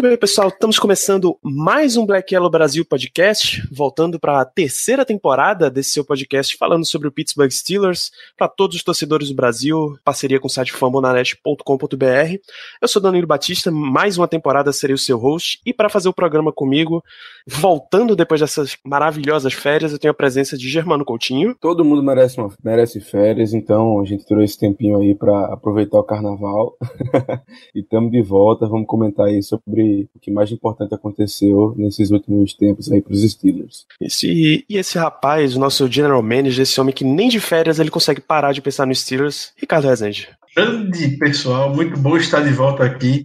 Muito bem, pessoal, estamos começando mais um Black Yellow Brasil podcast, voltando para a terceira temporada desse seu podcast falando sobre o Pittsburgh Steelers, para todos os torcedores do Brasil, parceria com o site fambonanet.com.br. Eu sou Danilo Batista, mais uma temporada serei o seu host, e para fazer o programa comigo, voltando depois dessas maravilhosas férias, eu tenho a presença de Germano Coutinho. Todo mundo merece, uma, merece férias, então a gente tirou esse tempinho aí para aproveitar o carnaval. e estamos de volta, vamos comentar aí sobre o que mais importante aconteceu nesses últimos tempos aí para os Steelers. Esse, e esse rapaz, o nosso general manager, esse homem que nem de férias ele consegue parar de pensar nos Steelers, Ricardo Rezende. Grande pessoal, muito bom estar de volta aqui,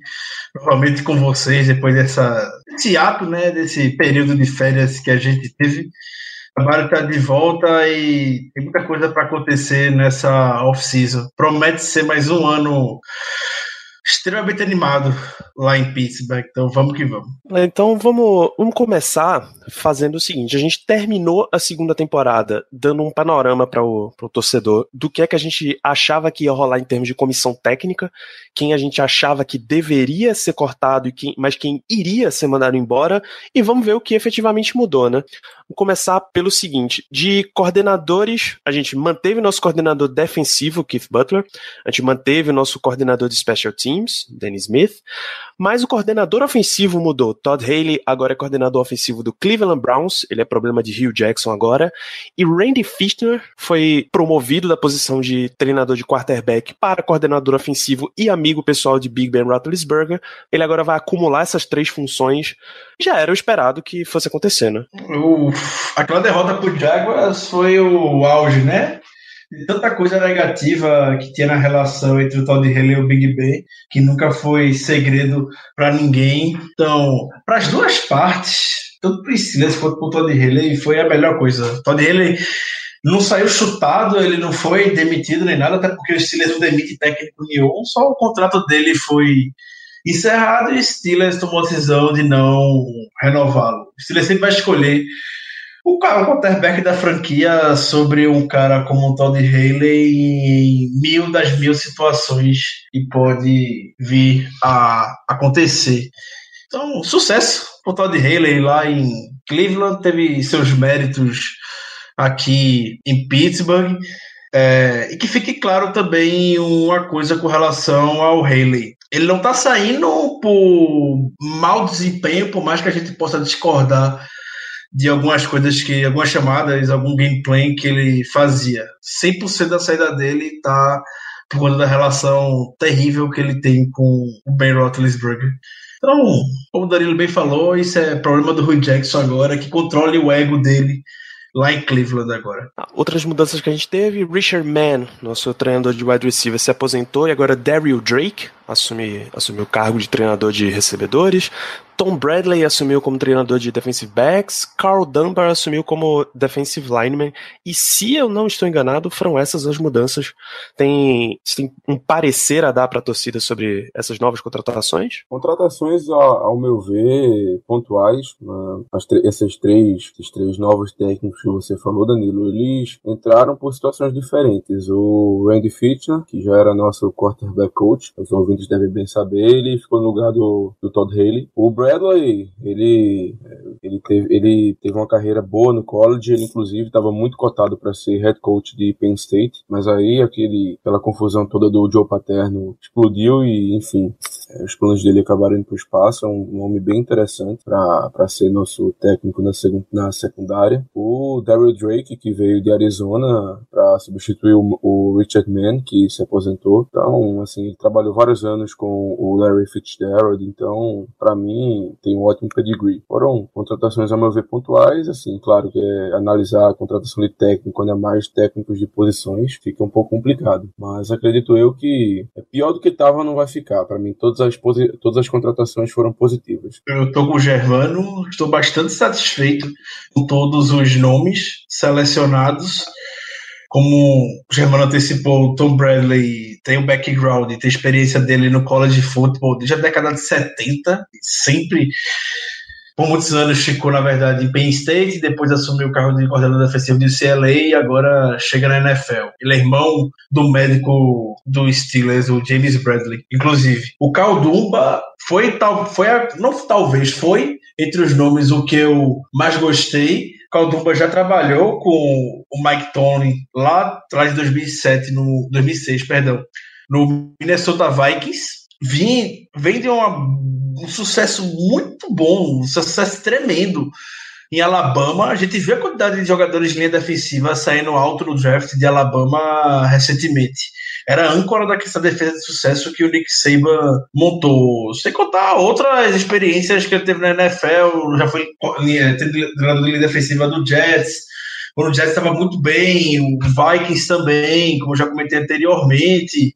novamente com vocês, depois dessa, desse ato, né, desse período de férias que a gente teve. O trabalho está de volta e tem muita coisa para acontecer nessa off-season. Promete ser mais um ano extremamente animado lá em Pittsburgh, então vamos que vamos. Então vamos, vamos começar fazendo o seguinte: a gente terminou a segunda temporada dando um panorama para o torcedor do que é que a gente achava que ia rolar em termos de comissão técnica, quem a gente achava que deveria ser cortado, e quem, mas quem iria ser mandado embora, e vamos ver o que efetivamente mudou, né? Vamos começar pelo seguinte: de coordenadores, a gente manteve nosso coordenador defensivo, Keith Butler, a gente manteve o nosso coordenador de special teams, Danny Smith, mas o coordenador ofensivo mudou. Todd Haley agora é coordenador ofensivo do Cleveland Browns, ele é problema de Hugh Jackson agora, e Randy Fichtner foi promovido da posição de treinador de quarterback para coordenador ofensivo e amigo pessoal de Big Ben Roethlisberger. Ele agora vai acumular essas três funções. Já era o esperado que fosse acontecer, né? O, aquela derrota pro Jaguars foi o auge, né? De tanta coisa negativa que tinha na relação entre o Todd Haley e o Big Ben, que nunca foi segredo para ninguém. Então, para as duas partes, tanto para o Steelers quanto para o Todd Haley, foi a melhor coisa. Todd Haley não saiu chutado, ele não foi demitido nem nada, até porque o Steelers não demite técnico nenhum, só o contrato dele foi encerrado e o Steelers tomou a decisão de não renová-lo. O Steelers sempre vai escolher o quarterback da franquia sobre um cara como o Todd Haley em mil das mil situações e pode vir a acontecer. Então, sucesso o Todd Haley lá em Cleveland, teve seus méritos aqui em Pittsburgh. É, e que fique claro também uma coisa com relação ao Haley. Ele não está saindo por mau desempenho, por mais que a gente possa discordar de algumas coisas que, algumas chamadas, algum gameplay que ele fazia. 100% da saída dele tá por conta da relação terrível que ele tem com o Ben Roethlisberger. Então, como o Danilo bem falou, isso é problema do Rui Jackson agora, que controle o ego dele lá em Cleveland agora. Outras mudanças que a gente teve, Richard Mann, nosso treinador de wide receiver, se aposentou e agora Daryl Drake assume, assumiu o cargo de treinador de recebedores. Tom Bradley assumiu como treinador de defensive backs, Carl Dunbar assumiu como defensive lineman, e se eu não estou enganado, foram essas as mudanças. Tem, tem um parecer a dar para a torcida sobre essas novas contratações? Contratações, ao meu ver, pontuais. Né? esses, três, esses três novos técnicos que você falou, Danilo, eles entraram por situações diferentes. O Randy Fitchner, que já era nosso quarterback coach, os ouvintes devem bem saber, ele ficou no lugar do, do Todd Haley. O Bradley, ele, ele, teve, ele teve uma carreira boa no college, ele inclusive estava muito cotado para ser head coach de Penn State, mas aí aquele, aquela confusão toda do Joe Paterno explodiu e, enfim, os planos dele acabaram indo para o espaço. É um nome bem interessante para ser nosso técnico na, na secundária. O Daryl Drake, que veio de Arizona para substituir o, o, Richard Mann, que se aposentou. Então, assim, ele trabalhou vários anos com o Larry Fitzgerald. Então, para mim, tem um ótimo pedigree. Foram contratações, a meu ver, pontuais. Assim, claro que é analisar a contratação de técnico, ainda mais técnicos de posições, fica um pouco complicado. Mas acredito eu que é pior do que estava, não vai ficar. Para mim, todos todas as, todas as contratações foram positivas. Eu estou com o Gervano, estou bastante satisfeito com todos os nomes selecionados. Como o Germano antecipou, o Tom Bradley tem o background, tem a experiência dele no college football desde a década de 70, sempre por muitos anos ficou, na verdade, em Penn State, depois assumiu o cargo de coordenador defensivo do CLA e agora chega na NFL. Ele é irmão do médico do Steelers, o James Bradley. Inclusive, o Caldumba foi, tal, foi não talvez, foi entre os nomes o que eu mais gostei. Caldumba já trabalhou com o Mike Tony lá atrás de 2007, no 2006, perdão, no Minnesota Vikings. Vim, vem de uma um sucesso muito bom, um sucesso tremendo em Alabama. A gente viu a quantidade de jogadores de linha defensiva saindo alto no draft de Alabama recentemente. Era a âncora daquela defesa de sucesso que o Nick Saban montou. Sem contar outras experiências que ele teve na NFL, já foi treinador de linha defensiva do Jets, quando o Jets estava muito bem, o Vikings também, como já comentei anteriormente.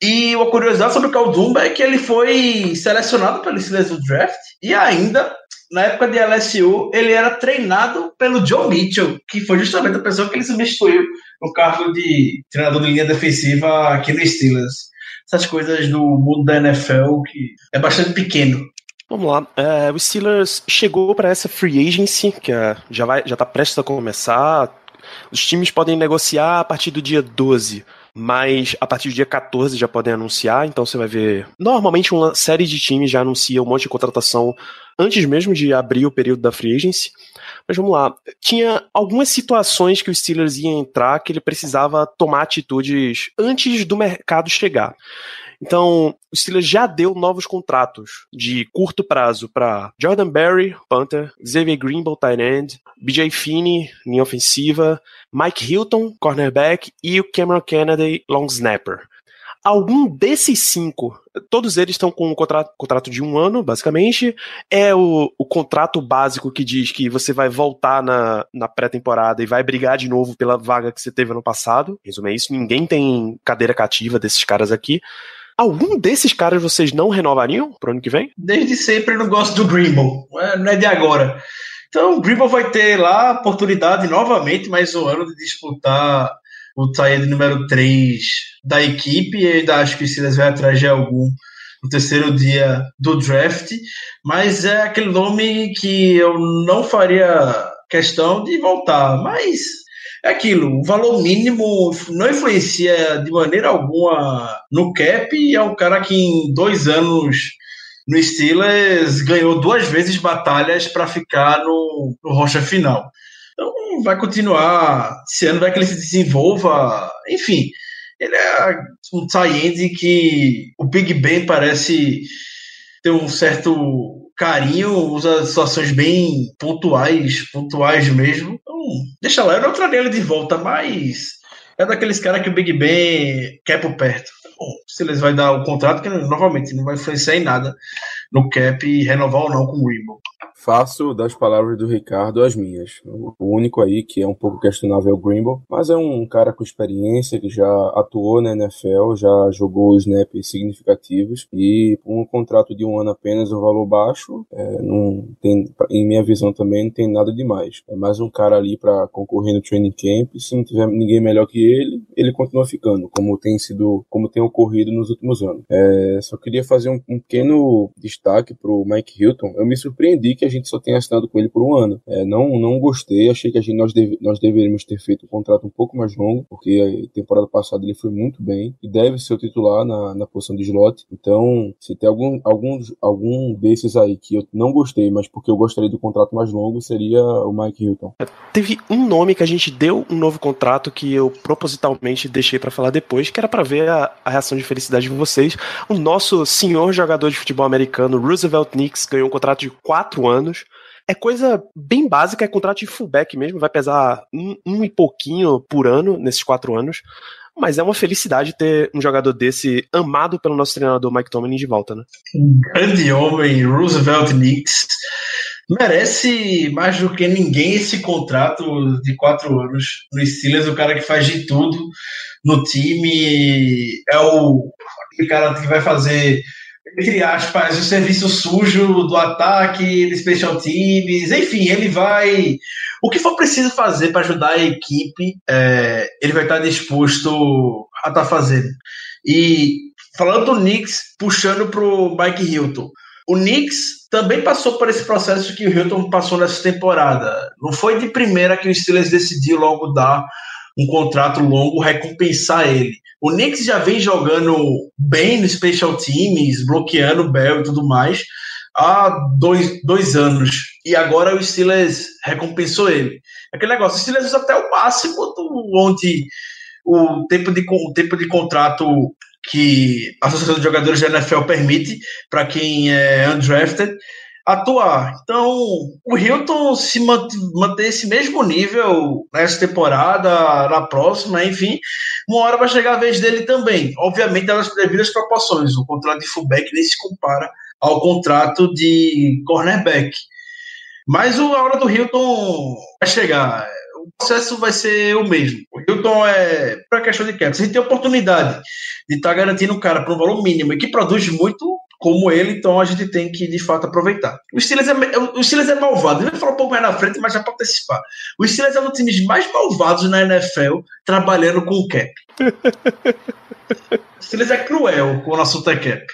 E uma curiosidade sobre o Caldumba é que ele foi selecionado pelo Steelers do draft e ainda, na época de LSU, ele era treinado pelo John Mitchell, que foi justamente a pessoa que ele substituiu no cargo de treinador de linha defensiva aqui no Steelers. Essas coisas do mundo da NFL que é bastante pequeno. Vamos lá. É, o Steelers chegou para essa free agency, que é, já vai, já está prestes a começar. Os times podem negociar a partir do dia 12 mas a partir do dia 14 já podem anunciar, então você vai ver. Normalmente uma série de times já anuncia um monte de contratação antes mesmo de abrir o período da free agency. Mas vamos lá. Tinha algumas situações que o Steelers ia entrar que ele precisava tomar atitudes antes do mercado chegar. Então, o Steelers já deu novos contratos de curto prazo para Jordan Berry, Panther, Xavier Greenbow, tight end, BJ Finney, linha ofensiva, Mike Hilton, cornerback e o Cameron Kennedy, long snapper. Algum desses cinco, todos eles estão com um contrato, contrato de um ano, basicamente. É o, o contrato básico que diz que você vai voltar na, na pré-temporada e vai brigar de novo pela vaga que você teve ano passado. Resume é isso, ninguém tem cadeira cativa desses caras aqui. Algum desses caras vocês não renovariam pro ano que vem? Desde sempre eu não gosto do Greenbow. É, não é de agora. Então o Greenbow vai ter lá a oportunidade novamente, mais um ano, de disputar o tie número 3 da equipe. E ainda acho que o Silas vai atrás de algum no terceiro dia do draft. Mas é aquele nome que eu não faria questão de voltar. Mas é aquilo, o valor mínimo não influencia de maneira alguma no cap e é um cara que em dois anos no Steelers ganhou duas vezes batalhas para ficar no, no rocha final. Então vai continuar, esse ano vai que ele se desenvolva, enfim, ele é um tie que o Big Ben parece ter um certo carinho, usa situações bem pontuais, pontuais mesmo. Deixa lá, eu não traria ele de volta, mas é daqueles caras que o Big Ben quer por perto. Bom, se eles vai dar o contrato, que novamente não vai influenciar em nada no cap e renovar ou não com o Rainbow. Faço das palavras do Ricardo as minhas. O único aí que é um pouco questionável é o Grimble, mas é um cara com experiência que já atuou na NFL, já jogou snaps significativos e um contrato de um ano apenas, um valor baixo, é, não tem, em minha visão também não tem nada demais. É mais um cara ali para concorrer no training camp. Se não tiver ninguém melhor que ele, ele continua ficando, como tem sido, como tem ocorrido nos últimos anos. É, só queria fazer um, um pequeno destaque para o Mike Hilton. Eu me surpreendi que a gente gente só tem assinado com ele por um ano. É, não, não gostei, achei que a gente, nós, deve, nós deveríamos ter feito um contrato um pouco mais longo, porque a temporada passada ele foi muito bem e deve ser o titular na, na posição de slot. Então, se tem algum, algum, algum desses aí que eu não gostei, mas porque eu gostaria do contrato mais longo, seria o Mike Hilton. Teve um nome que a gente deu um novo contrato que eu propositalmente deixei para falar depois, que era para ver a, a reação de felicidade de vocês. O nosso senhor jogador de futebol americano, Roosevelt Knicks, ganhou um contrato de quatro anos anos. É coisa bem básica, é contrato de fullback mesmo, vai pesar um, um e pouquinho por ano nesses quatro anos. Mas é uma felicidade ter um jogador desse amado pelo nosso treinador Mike Tomlin de volta, né? Um grande homem, Roosevelt Knicks. Merece mais do que ninguém esse contrato de quatro anos no Steelers, o cara que faz de tudo no time. É o cara que vai fazer entre aspas, o serviço sujo do ataque, de special teams, enfim, ele vai. O que for preciso fazer para ajudar a equipe, é, ele vai estar disposto a estar tá fazendo. E falando do Knicks, puxando para o Mike Hilton. O Knicks também passou por esse processo que o Hilton passou nessa temporada. Não foi de primeira que o Steelers decidiu logo dar um contrato longo, recompensar ele. O Knicks já vem jogando bem no Special Teams, bloqueando o Bell e tudo mais, há dois, dois anos. E agora o Steelers recompensou ele. Aquele negócio, o Steelers usa até o máximo do, onde o tempo de, o tempo de contrato que a Associação de Jogadores da NFL permite para quem é undrafted atuar. Então, o Hilton se manter esse mesmo nível nessa temporada, na próxima, enfim, uma hora vai chegar a vez dele também. Obviamente, nas devidas proporções. O contrato de fullback nem se compara ao contrato de cornerback. Mas a hora do Hilton vai chegar o processo vai ser o mesmo. O Hilton é para questão de cap. Se tem oportunidade de estar tá garantindo o cara por um valor mínimo e que produz muito como ele, então a gente tem que de fato aproveitar. O Steelers é, o Steelers é malvado. Ele vai falar um pouco mais na frente, mas já para antecipar. O Steelers é um dos times mais malvados na NFL trabalhando com o cap. o Steelers é cruel com o é cap.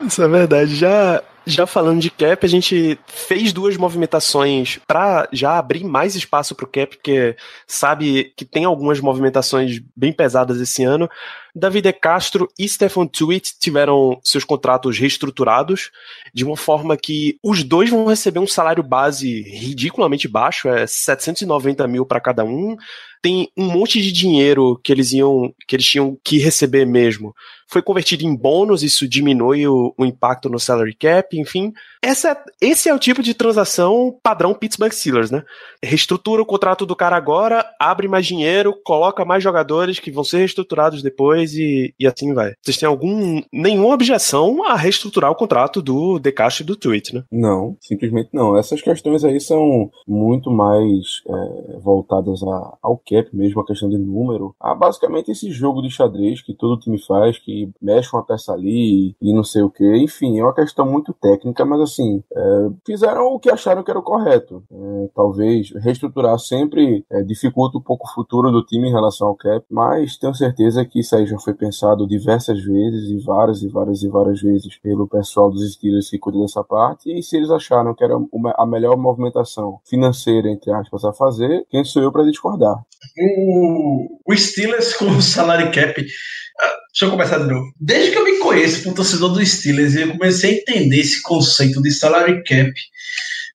Isso é verdade. Já já falando de cap, a gente fez duas movimentações para já abrir mais espaço para o cap, porque sabe que tem algumas movimentações bem pesadas esse ano. David Castro e Stefan Tweet tiveram seus contratos reestruturados de uma forma que os dois vão receber um salário base ridiculamente baixo, é 790 mil para cada um. Tem um monte de dinheiro que eles iam, que eles tinham que receber mesmo. Foi convertido em bônus, isso diminui o, o impacto no salary cap, enfim. Essa, esse é o tipo de transação padrão Pittsburgh Steelers, né? Reestrutura o contrato do cara agora, abre mais dinheiro, coloca mais jogadores que vão ser reestruturados depois e, e assim vai. Vocês têm algum nenhuma objeção a reestruturar o contrato do Decast e do Tweet, né? Não, simplesmente não. Essas questões aí são muito mais é, voltadas a, ao cap mesmo, a questão de número. A basicamente esse jogo de xadrez que todo time faz, que mexe uma peça ali e não sei o que. Enfim, é uma questão muito técnica, mas assim, é, fizeram o que acharam que era o correto. É, talvez reestruturar sempre é, dificulta um pouco o futuro do time em relação ao cap, mas tenho certeza que isso aí já foi pensado diversas vezes e várias e várias e várias vezes pelo pessoal dos Steelers que cuida dessa parte. E se eles acharam que era a melhor movimentação financeira, entre aspas, a fazer, quem sou eu para discordar? O Steelers com o salary cap Deixa eu começar de novo. Desde que eu me conheço como torcedor do Steelers, eu comecei a entender esse conceito de salary cap.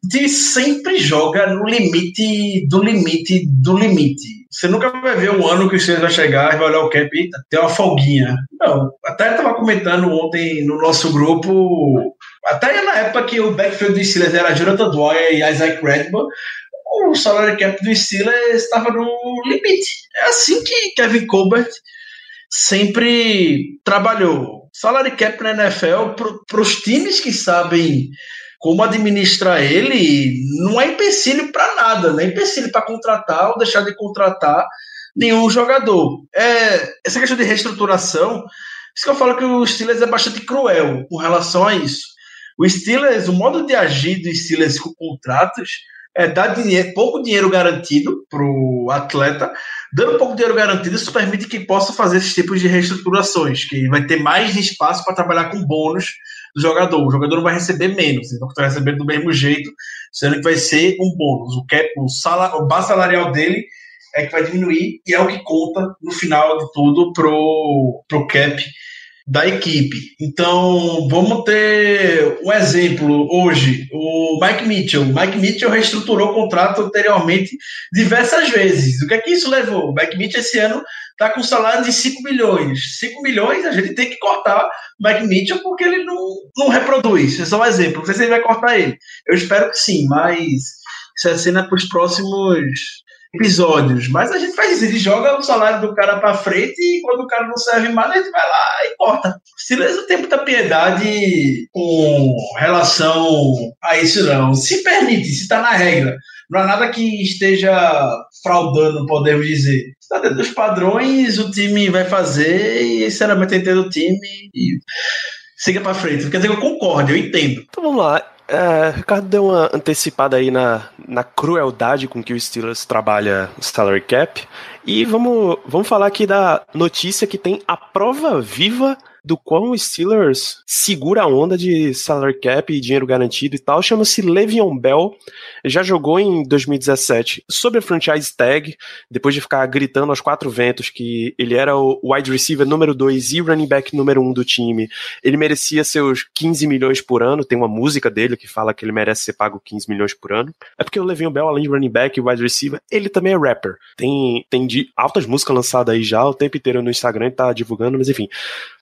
Time sempre joga no limite do limite do limite. Você nunca vai ver um ano que o Steelers vai chegar e vai olhar o cap e ter uma folguinha. Não. Até estava comentando ontem no nosso grupo, até na época que o backfield do Steelers era Jonathan Dwyer e Isaac Redman, o salary cap do Steelers estava no limite. É assim que Kevin Colbert sempre trabalhou. Salary cap na NFL, para os times que sabem como administrar ele, não é empecilho para nada, não é empecilho para contratar ou deixar de contratar nenhum jogador. É, essa questão de reestruturação, isso que eu falo que o Steelers é bastante cruel com relação a isso. O Steelers, o modo de agir do Steelers com contratos é dar dinheiro, pouco dinheiro garantido para o atleta, dando pouco dinheiro garantido, isso permite que possa fazer esses tipos de reestruturações, que vai ter mais espaço para trabalhar com bônus do jogador. O jogador não vai receber menos, então vai receber do mesmo jeito, sendo que vai ser um bônus. O cap, o, salar, o base salarial dele é que vai diminuir e é o que conta no final de tudo pro, pro cap da equipe. Então, vamos ter um exemplo hoje, o Mike Mitchell. Mike Mitchell reestruturou o contrato anteriormente diversas vezes. O que é que isso levou? O Mike Mitchell esse ano está com um salário de 5 milhões. 5 milhões a gente tem que cortar o Mike Mitchell porque ele não, não reproduz. Esse é só um exemplo. Não sei se ele vai cortar ele. Eu espero que sim, mas isso é cena para os próximos episódios. Mas a gente faz isso, ele joga o salário do cara para frente e quando o cara não serve mais, a gente vai lá e corta. Silas tem muita piedade com relação a isso, não. Se permite, se está na regra. Não há nada que esteja fraudando, podemos dizer. Está dentro dos padrões, o time vai fazer e, sinceramente, entendo o time. E siga pra frente. Quer dizer eu concordo, eu entendo. Então vamos lá. É, Ricardo deu uma antecipada aí na, na crueldade com que o Steelers trabalha o salary cap. E vamos, vamos falar aqui da notícia que tem a prova viva do quão o Steelers segura a onda de salary cap e dinheiro garantido e tal, chama-se Le'Veon Bell. Já jogou em 2017 sobre a franchise tag, depois de ficar gritando aos quatro ventos que ele era o wide receiver número 2 e running back número 1 um do time. Ele merecia seus 15 milhões por ano, tem uma música dele que fala que ele merece ser pago 15 milhões por ano. É porque o Le'Veon Bell, além de running back e wide receiver, ele também é rapper. Tem, tem de altas músicas lançadas aí já, o tempo inteiro no Instagram tá divulgando, mas enfim.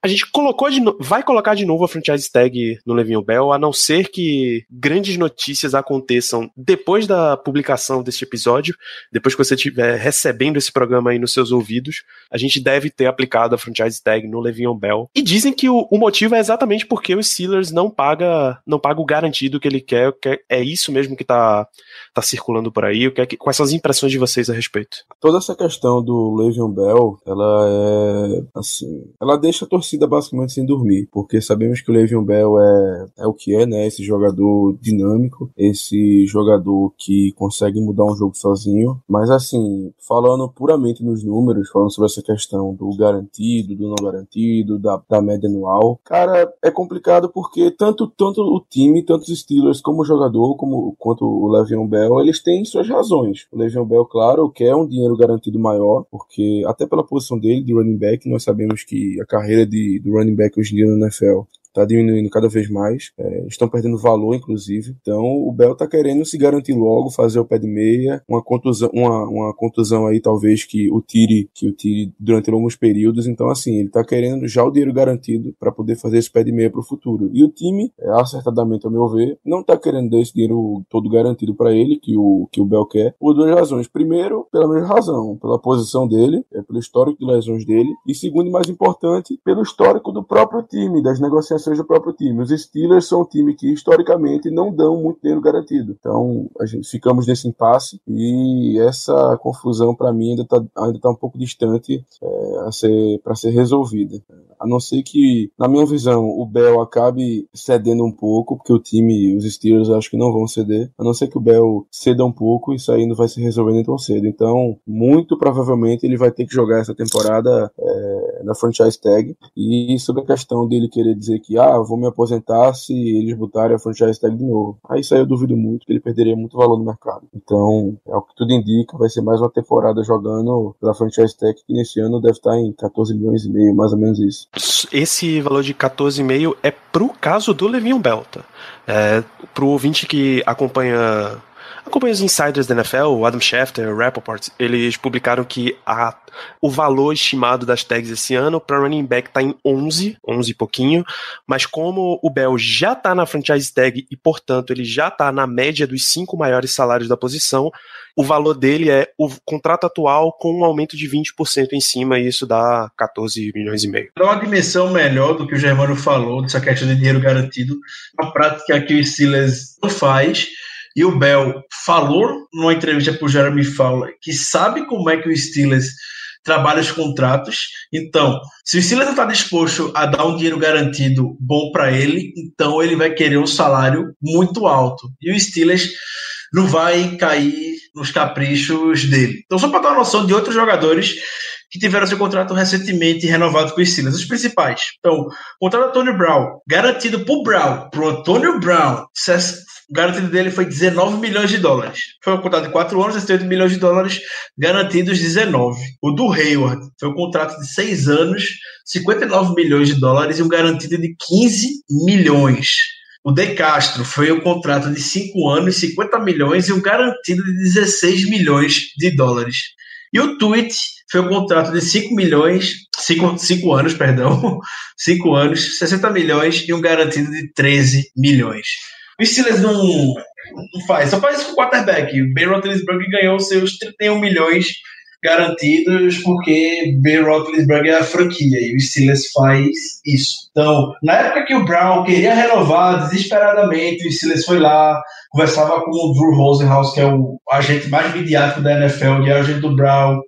A gente colocou de no... vai colocar de novo a franchise tag no Levinho Bell, a não ser que grandes notícias aconteçam depois da publicação deste episódio, depois que você estiver recebendo esse programa aí nos seus ouvidos, a gente deve ter aplicado a franchise tag no Levinho Bell. E dizem que o, o motivo é exatamente porque os Steelers não paga, não paga o garantido que ele quer, que é isso mesmo que tá, tá circulando por aí. O que é que, quais são as impressões de vocês a respeito? Toda essa questão do Le'Veon Bell, ela é assim, ela deixa a torcida basicamente sem dormir, porque sabemos que o Le'Veon Bell é, é o que é, né? Esse jogador dinâmico, esse jogador que consegue mudar um jogo sozinho. Mas assim, falando puramente nos números, falando sobre essa questão do garantido, do não garantido, da, da média anual, cara, é complicado porque tanto, tanto o time, tanto os Steelers como o jogador, como quanto o Le'Veon Bell, eles têm suas razões. O Le'Veon Bell, claro, quer um dinheiro garantido maior, porque até pela posição dele de running back, nós sabemos que a carreira de, do running back hoje em dia na NFL tá diminuindo cada vez mais, é, estão perdendo valor, inclusive. Então, o Bell tá querendo se garantir logo, fazer o pé de meia, uma contusão, uma, uma contusão aí, talvez, que o tire, que o tire durante longos períodos. Então, assim, ele tá querendo já o dinheiro garantido para poder fazer esse pé de meia pro futuro. E o time, é, acertadamente, ao meu ver, não tá querendo dar esse dinheiro todo garantido para ele, que o, que o Bell quer, por duas razões. Primeiro, pela mesma razão, pela posição dele, é, pelo histórico de lesões dele, e segundo e mais importante, pelo histórico do próprio time, das negociações do próprio time. Os Steelers são um time que historicamente não dão muito dinheiro garantido. Então a gente ficamos nesse impasse e essa confusão para mim ainda está ainda tá um pouco distante é, a ser para ser resolvida. A não ser que, na minha visão, o Bell acabe cedendo um pouco, porque o time, os Steelers, acho que não vão ceder. A não ser que o Bell ceda um pouco, isso aí não vai se resolver nem tão cedo. Então, muito provavelmente ele vai ter que jogar essa temporada é, na franchise tag. E sobre a questão dele querer dizer que ah, vou me aposentar se eles botarem a franchise tag de novo. Aí isso aí eu duvido muito, que ele perderia muito valor no mercado. Então, é o que tudo indica, vai ser mais uma temporada jogando pela franchise tag, que nesse ano deve estar em 14 milhões e meio, mais ou menos isso. Esse valor de 14,5 é pro caso do Levinho Belta. É, pro ouvinte que acompanha acompanha os insiders da NFL, o Adam Schefter, o Rappaport, eles publicaram que a, o valor estimado das tags esse ano para running back está em 11, 11 e pouquinho, mas como o Bell já está na franchise tag e, portanto, ele já está na média dos cinco maiores salários da posição, o valor dele é o contrato atual com um aumento de 20% em cima, e isso dá 14 milhões e meio. Dá uma dimensão melhor do que o Germano falou, dessa questão de dinheiro garantido, a prática que o Steelers não faz, e o Bell falou numa entrevista para o Jeremy Fowler que sabe como é que o Steelers trabalha os contratos. Então, se o Steelers não está disposto a dar um dinheiro garantido bom para ele, então ele vai querer um salário muito alto. E o Steelers não vai cair nos caprichos dele. Então, só para dar uma noção de outros jogadores que tiveram seu contrato recentemente renovado com os Steelers, os principais. Então, contrato do Antônio Brown, garantido por Brown, pro Antônio Brown, o garantido dele foi 19 milhões de dólares. Foi um contrato de 4 anos, 68 milhões de dólares, garantidos 19. O do Hayward foi um contrato de 6 anos, 59 milhões de dólares e um garantido de 15 milhões. O De Castro foi um contrato de 5 anos, 50 milhões e um garantido de 16 milhões de dólares. E o Tweet foi um contrato de 5 milhões, 5, 5 anos, perdão, 5 anos, 60 milhões e um garantido de 13 milhões. O Steelers não, não faz, só faz isso com o quarterback. O Ben Roethlisberger ganhou seus 31 milhões garantidos porque Ben Roethlisberger é a franquia e o Steelers faz isso. Então, na época que o Brown queria renovar desesperadamente, o Steelers foi lá, conversava com o Drew Rosenhaus, que é o agente mais midiático da NFL, e é agente do Brown,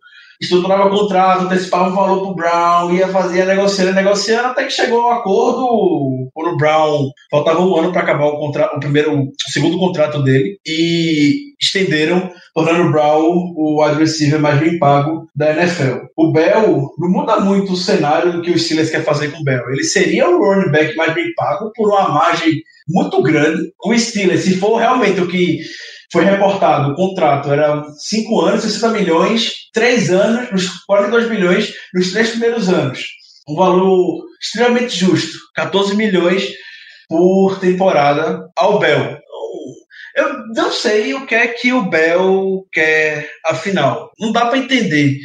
estruturava contrato, antecipava o valor pro Brown, ia fazer negociando, negociando, até que chegou ao acordo quando o Brown faltava um ano para acabar o contrato, o primeiro, o segundo contrato dele, e estenderam, tornando o Brown o wide receiver mais bem pago da NFL. O Bell não muda muito o cenário do que o Steelers quer fazer com o Bell. Ele seria o running back mais bem pago por uma margem muito grande. O Steelers, se for realmente o que foi reportado, o contrato era 5 anos, 60 milhões, 3 anos, nos 42 milhões nos três primeiros anos. Um valor extremamente justo, 14 milhões por temporada ao Bell. Eu não sei o que é que o Bell quer, afinal. Não dá para entender.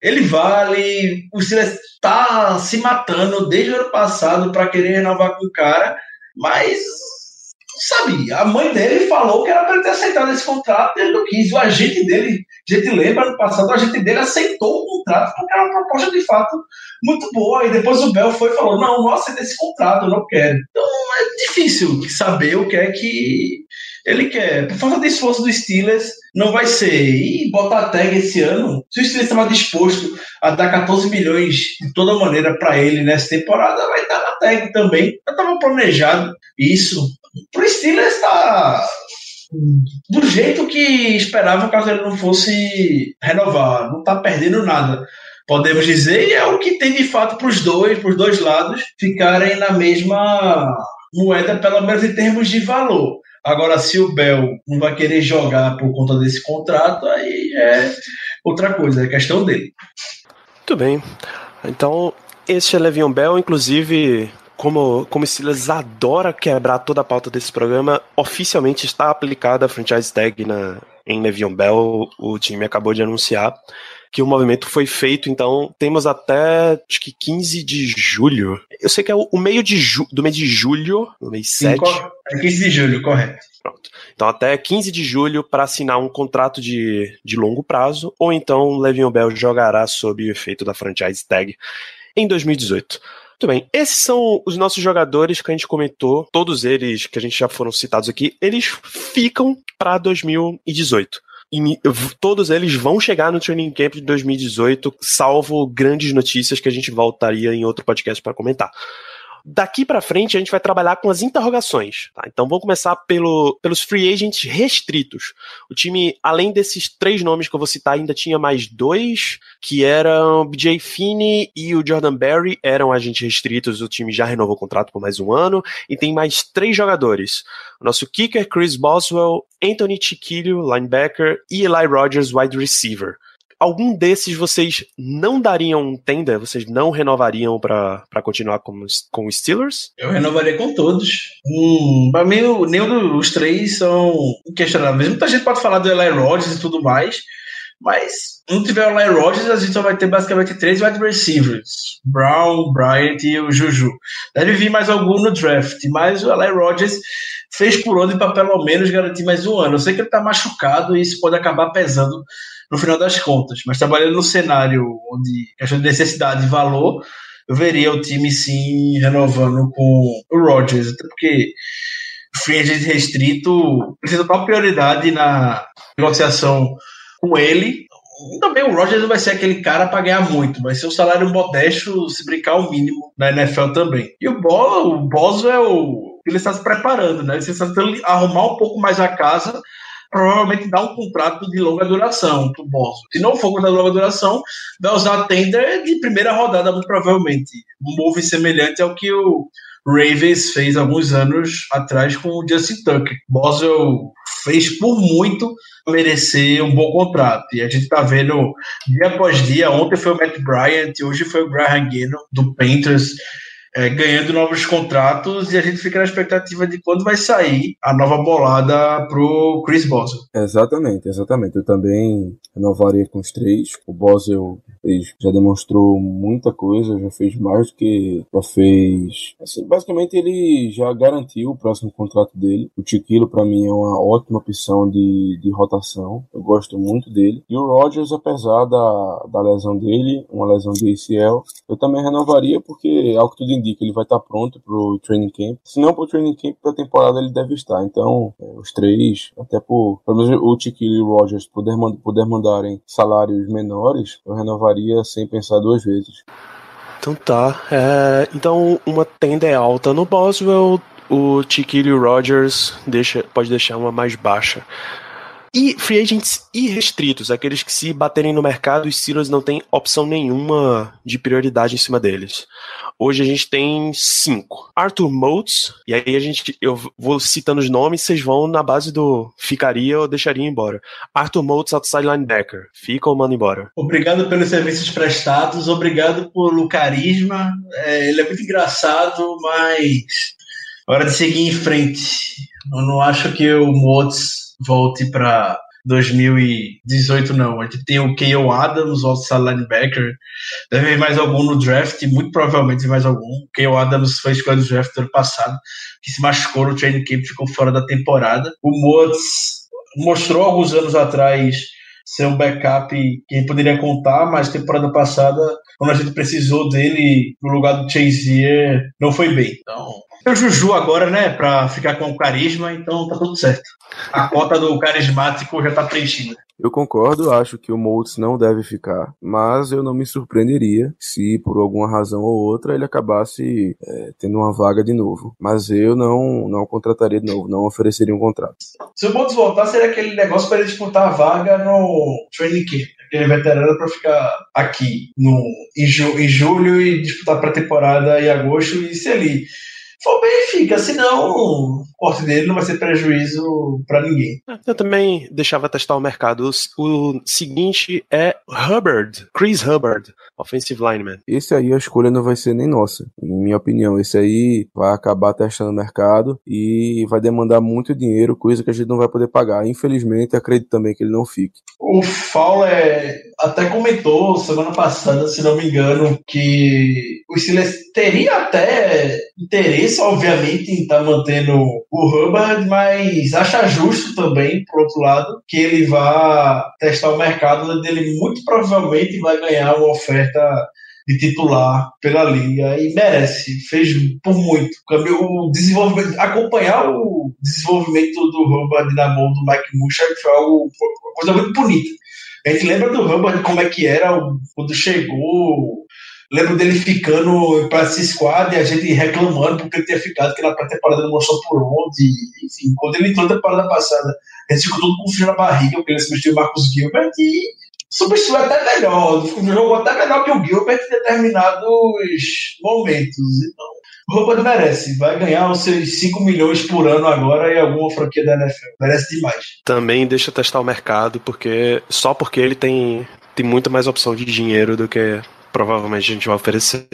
Ele vale, o Steelers está se matando desde o ano passado para querer renovar com o cara, mas sabe, a mãe dele falou que era para ele ter aceitado esse contrato ele não quis. O agente dele, a gente lembra no passado, o agente dele aceitou o contrato porque era uma proposta de fato muito boa. E depois o Bell foi e falou: Não, não aceito esse contrato, eu não quero. Então é difícil saber o que é que ele quer. Por falta de esforço do Steelers, não vai ser. E botar a tag esse ano, se o Steelers estava disposto a dar 14 milhões de toda maneira para ele nessa temporada, vai estar na tag também. Eu estava planejado isso. Pro Steelers está do jeito que esperava caso ele não fosse renovar. Não está perdendo nada podemos dizer, e é o que tem de fato para os dois, para os dois lados, ficarem na mesma moeda, pelo menos em termos de valor. Agora, se o Bell não vai querer jogar por conta desse contrato, aí é outra coisa, é questão dele. Muito bem. Então, esse é Bell, inclusive, como, como Steelers adora quebrar toda a pauta desse programa, oficialmente está aplicada a franchise tag na, em Levion Bell. O time acabou de anunciar que o movimento foi feito, então temos até acho que 15 de julho. Eu sei que é o, o meio de ju, do mês de julho, no mês Sim, 7. É 15 de julho, correto. Pronto. Então até 15 de julho para assinar um contrato de, de longo prazo, ou então Le'Veon Bell jogará sob o efeito da franchise tag em 2018. Muito bem, esses são os nossos jogadores que a gente comentou, todos eles que a gente já foram citados aqui, eles ficam para 2018 todos eles vão chegar no Training Camp de 2018, salvo grandes notícias que a gente voltaria em outro podcast para comentar. Daqui para frente, a gente vai trabalhar com as interrogações. Tá? Então vamos começar pelo, pelos free agents restritos. O time, além desses três nomes que eu vou citar, ainda tinha mais dois, que eram BJ Finney e o Jordan Berry, eram agentes restritos. O time já renovou o contrato por mais um ano. E tem mais três jogadores. O nosso kicker, Chris Boswell, Anthony Chiquillo, linebacker, e Eli Rogers, wide receiver algum desses vocês não dariam um tender? Vocês não renovariam para continuar com, com os Steelers? Eu renovaria com todos. Hum, para mim, nenhum dos três são questionáveis. Muita gente pode falar do Eli Rogers e tudo mais, mas não tiver o Eli Rogers, a gente só vai ter basicamente três wide receivers: Brown, Bryant e o Juju. Deve vir mais algum no draft, mas o Eli Rogers fez por onde para pelo menos garantir mais um ano. Eu sei que ele está machucado e isso pode acabar pesando no final das contas. Mas trabalhando no cenário onde questão de necessidade e valor, eu veria o time sim renovando com o Rodgers, até porque free agent restrito precisa dar prioridade na negociação com ele. Também o Rodgers não vai ser aquele cara para ganhar muito, vai ser um salário modesto, se brincar o mínimo na NFL também. E o, Bo, o Boswell, ele está se preparando, né? Ele está tentando arrumar um pouco mais a casa provavelmente dá um contrato de longa duração para o Boston. Se não for de longa duração, vai usar a tender de primeira rodada, muito provavelmente. Um move semelhante ao que o Ravens fez alguns anos atrás com o Justin Tucker. Boswell fez por muito merecer um bom contrato. E a gente está vendo dia após dia. Ontem foi o Matt Bryant, hoje foi o Graham Gano do Panthers é, ganhando novos contratos e a gente fica na expectativa de quando vai sair a nova bolada pro Chris Boswell. Exatamente, exatamente. Eu também renovaria com os três. O Boswell já demonstrou muita coisa, já fez mais do que já fez. Assim, basicamente ele já garantiu o próximo contrato dele. O Tiquilo para mim é uma ótima opção de, de rotação. Eu gosto muito dele. E o Rogers, apesar da, da lesão dele, uma lesão de ACL, eu também renovaria porque ao que tudo indica, ele vai estar pronto pro training camp. Se não pro training camp, pra temporada ele deve estar. Então, é, os três, até por, pelo menos o Tiquilho e o Rogers poder, poder mandarem salários menores, eu renovaria sem pensar duas vezes. Então tá. É, então uma tenda é alta no Boswell, o Tiquilho Rogers deixa, pode deixar uma mais baixa. E free agents irrestritos, aqueles que se baterem no mercado, os Steelers não têm opção nenhuma de prioridade em cima deles. Hoje a gente tem cinco. Arthur Motes, e aí a gente, eu vou citando os nomes, vocês vão na base do ficaria ou deixaria embora. Arthur Motes, outside linebacker. Fica ou manda embora? Obrigado pelos serviços prestados, obrigado pelo carisma. É, ele é muito engraçado, mas hora de seguir em frente. Eu não acho que o Motes volte para 2018, não. A gente tem o K.O. Adams, o outside linebacker. Deve vir mais algum no draft, muito provavelmente mais algum. O K.O. Adams foi escolhido no draft do ano passado, que se machucou no training camp, ficou fora da temporada. O Mods mostrou alguns anos atrás ser um backup que poderia contar, mas temporada passada, quando a gente precisou dele no lugar do Chazier, não foi bem. Então, tem o Juju agora, né, pra ficar com o carisma, então tá tudo certo. A cota do carismático já tá preenchida. Eu concordo, acho que o Moltz não deve ficar, mas eu não me surpreenderia se por alguma razão ou outra ele acabasse é, tendo uma vaga de novo. Mas eu não não contrataria de novo, não ofereceria um contrato. Se o Moltz voltar, seria aquele negócio para ele disputar a vaga no training camp. Aquele veterano para ficar aqui no, em, ju, em julho e disputar pré-temporada em agosto. E se ele for bem, fica. Senão, corte dele não vai ser prejuízo para ninguém. Eu também deixava testar o mercado. O, o seguinte é Hubbard, Chris Hubbard, offensive lineman. Esse aí a escolha não vai ser nem nossa, em minha opinião. Esse aí vai acabar testando o mercado e vai demandar muito dinheiro, coisa que a gente não vai poder pagar. Infelizmente, acredito também que ele não fique. O Fowler até comentou semana passada, se não me engano, que o Steelers teria até interesse, obviamente, em estar tá mantendo o Hubbard, mas acha justo também, por outro lado, que ele vá testar o mercado onde ele muito provavelmente vai ganhar uma oferta de titular pela liga e merece, fez por muito. O desenvolvimento, acompanhar o desenvolvimento do Hubbard na mão do Mike Musher foi algo, uma coisa muito bonita. A gente lembra do Hubbard como é que era quando chegou, Lembro dele ficando para esse squad e a gente reclamando porque ele tinha ficado, que na pré-temporada não mostrou por onde. Enfim, quando ele entrou na temporada passada, a gente ficou todo com frio na barriga, porque ele substituiu o Marcos Gilbert e substituiu até melhor. Jogou até melhor que o Gilbert em determinados momentos. Então, Robert merece. Vai ganhar os seus 5 milhões por ano agora em alguma franquia da NFL. Merece demais. Também deixa testar o mercado, porque só porque ele tem, tem muito mais opção de dinheiro do que provavelmente a gente vai oferecer.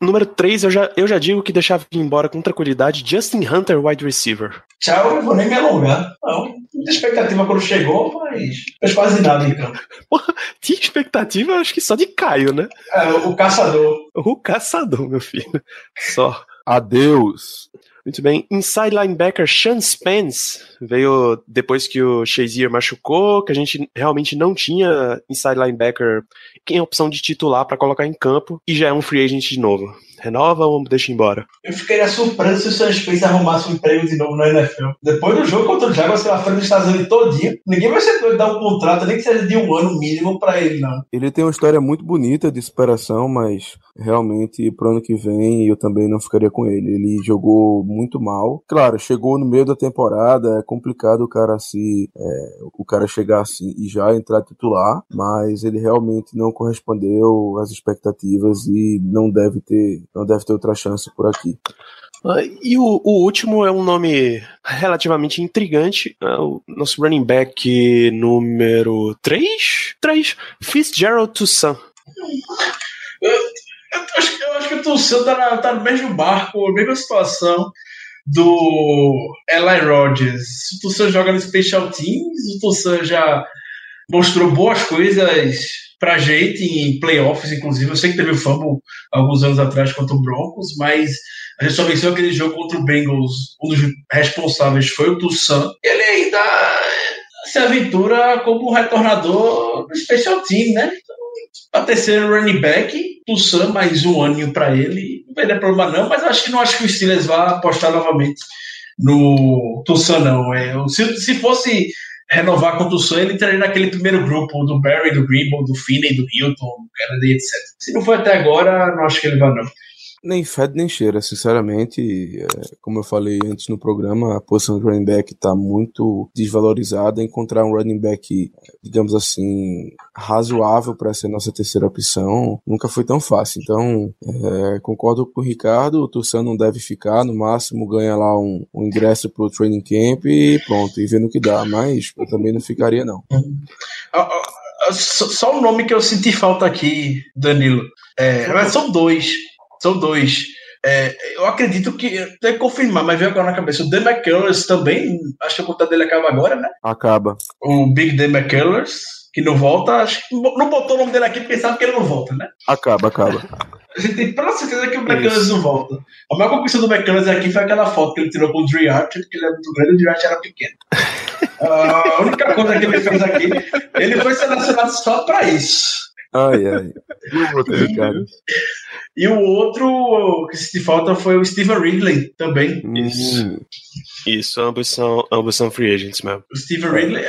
Número 3, eu já, eu já digo que deixava ir embora com tranquilidade Justin Hunter, wide receiver. Tchau, eu vou nem me alongar. Não, muita expectativa quando chegou, mas fez quase nada campo. Porra, tinha expectativa, acho que só de Caio, né? É, o caçador. O caçador, meu filho. Só. Adeus. Muito bem. Inside linebacker Sean Spence veio depois que o Shazier machucou, que a gente realmente não tinha inside linebacker em opção de titular para colocar em campo e já é um free agent de novo. Renova ou deixa embora? Eu ficaria surpreso se o Sean Spence arrumasse um emprego de novo na NFL. Depois do jogo contra o Jaguars pela frente dos Estados Unidos todinho, ninguém vai ser doido dar um contrato, nem que seja de um ano mínimo para ele, não. Ele tem uma história muito bonita de superação, mas realmente pro ano que vem eu também não ficaria com ele. Ele jogou muito mal. Claro, chegou no meio da temporada, é complicado o cara se é, o cara chegar assim e já entrar titular, mas ele realmente não correspondeu às expectativas e não deve ter não deve ter outra chance por aqui. Ah, e o, o, último é um nome relativamente intrigante. É o nosso running back número 3? 3. Fitzgerald Toussaint. Eu, eu, acho, eu acho que o Toussaint tá, tá no mesmo barco, a mesma situação do Eli Rogers. O Toussaint joga no Special Teams, o Toussaint já mostrou boas coisas pra gente em playoffs, inclusive. Eu sei que teve o fumble alguns anos atrás contra o Broncos, mas a gente só venceu aquele jogo contra o Bengals. Um dos responsáveis foi o Toussaint. Ele ainda se aventura como retornador do Special Team, né? Então, a terceiro running back, Toussaint, mais um aninho para ele, teria problema não, mas acho que não acho que o Steelers vá apostar novamente no Tussan, não. É, se, se fosse renovar com o Tussan, ele entraria naquele primeiro grupo do Barry, do Greenbow, do Finney, do Hilton, do Kennedy, etc. Se não foi até agora, não acho que ele vá, não. Nem fede nem cheira, sinceramente. É, como eu falei antes no programa, a posição de running back está muito desvalorizada. Encontrar um running back, digamos assim, razoável para ser nossa terceira opção nunca foi tão fácil. Então, é, concordo com o Ricardo. O Tussan não deve ficar, no máximo ganha lá um, um ingresso para o training camp e pronto, e vendo o que dá. Mas eu também não ficaria, não. Só o nome que eu senti falta aqui, Danilo. É, são dois. São dois. É, eu acredito que. Tem que confirmar, mas veio agora na cabeça. O Dan McCullers também. Acho que o contrato dele acaba agora, né? Acaba. O Big Dan McCullers, que não volta. Acho que não botou o nome dele aqui porque sabe que ele não volta, né? Acaba, acaba. A gente tem plena certeza que o McCullers não volta. A maior conquista do McCullers aqui foi aquela foto que ele tirou com o Dre Archer, que ele é muito grande e o Dre Archer era pequeno. a única coisa que ele fez aqui, ele foi selecionado só pra isso. Ai, ai. E o outro, Ricardo? E o outro que se falta foi o Steven Ridley também. Isso. Isso, ambos são, ambos são free agents mesmo. O Steven Ridley.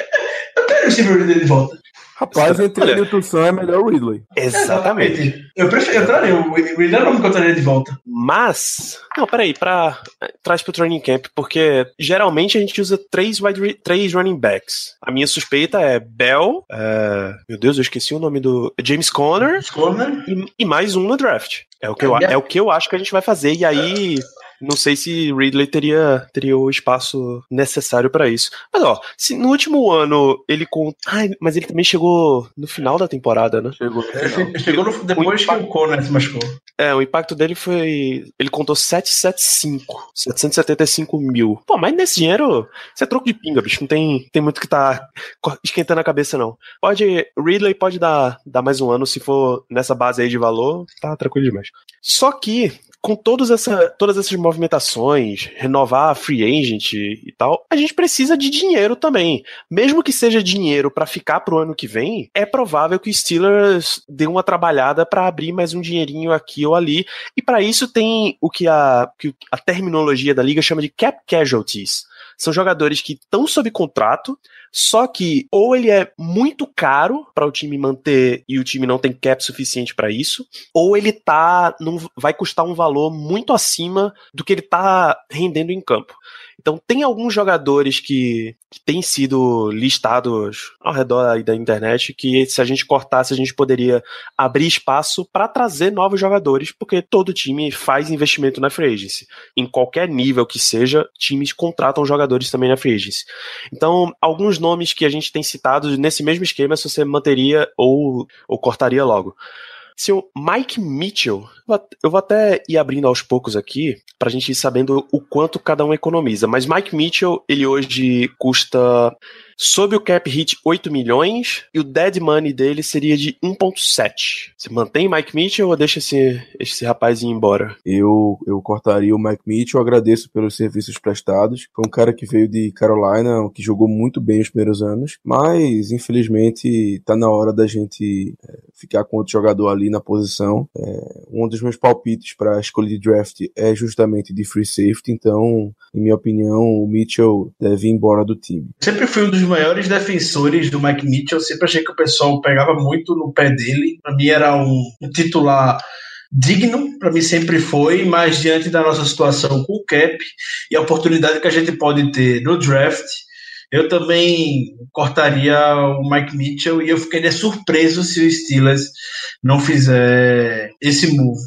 Eu quero o Steven Ridley de volta. Rapaz, entre ele e o Tussan é melhor o Ridley. Exatamente. Eu prefiro, eu traria, o Ridley é o nome que eu traria de volta. Mas. Não, peraí, pra. Traz pro training camp, porque geralmente a gente usa três, wide, três running backs. A minha suspeita é Bell. É, meu Deus, eu esqueci o nome do. James Conner. Conner. E, e mais um no draft. É o, que eu, é o que eu acho que a gente vai fazer. E aí. Não sei se Ridley teria, teria o espaço necessário para isso. Mas ó, se no último ano ele com. Ai, mas ele também chegou no final da temporada, né? Chegou. É, chegou no, depois impacto- que o Conner se machucou. É, o impacto dele foi. Ele contou 775. 775 mil. Pô, mas nesse dinheiro, isso é troco de pinga, bicho. Não tem, tem muito que tá esquentando a cabeça, não. Pode. Ridley pode dar, dar mais um ano se for nessa base aí de valor. Tá tranquilo demais. Só que. Com todas, essa, todas essas movimentações, renovar a free agent e tal, a gente precisa de dinheiro também. Mesmo que seja dinheiro pra ficar pro ano que vem, é provável que o Steelers dê uma trabalhada pra abrir mais um dinheirinho aqui ou ali. E para isso tem o que a, que a terminologia da liga chama de cap casualties. São jogadores que estão sob contrato, só que ou ele é muito caro para o time manter e o time não tem cap suficiente para isso, ou ele tá num, vai custar um valor muito acima do que ele tá rendendo em campo. Então tem alguns jogadores que, que têm sido listados ao redor da internet que se a gente cortasse a gente poderia abrir espaço para trazer novos jogadores, porque todo time faz investimento na free agency. Em qualquer nível que seja, times contratam jogadores também na free agency. Então, alguns nomes que a gente tem citado nesse mesmo esquema, se você manteria ou, ou cortaria logo. Seu Mike Mitchell, eu vou até ir abrindo aos poucos aqui, pra gente ir sabendo o quanto cada um economiza. Mas Mike Mitchell, ele hoje custa, sob o cap hit, 8 milhões, e o dead money dele seria de 1.7. Você mantém Mike Mitchell ou deixa esse, esse rapazinho embora? Eu, eu cortaria o Mike Mitchell, agradeço pelos serviços prestados. Foi um cara que veio de Carolina, que jogou muito bem os primeiros anos, mas infelizmente tá na hora da gente é, ficar com outro jogador ali na posição. É, um dos meus palpites para a escolha de draft é justamente de free safety, então, em minha opinião, o Mitchell deve ir embora do time. Sempre fui um dos maiores defensores do Mike Mitchell. Sempre achei que o pessoal pegava muito no pé dele. Pra mim era um, um titular digno, pra mim sempre foi, mas diante da nossa situação com o cap e a oportunidade que a gente pode ter no draft, eu também cortaria o Mike Mitchell e eu ficaria surpreso se o Steelers não fizer esse move.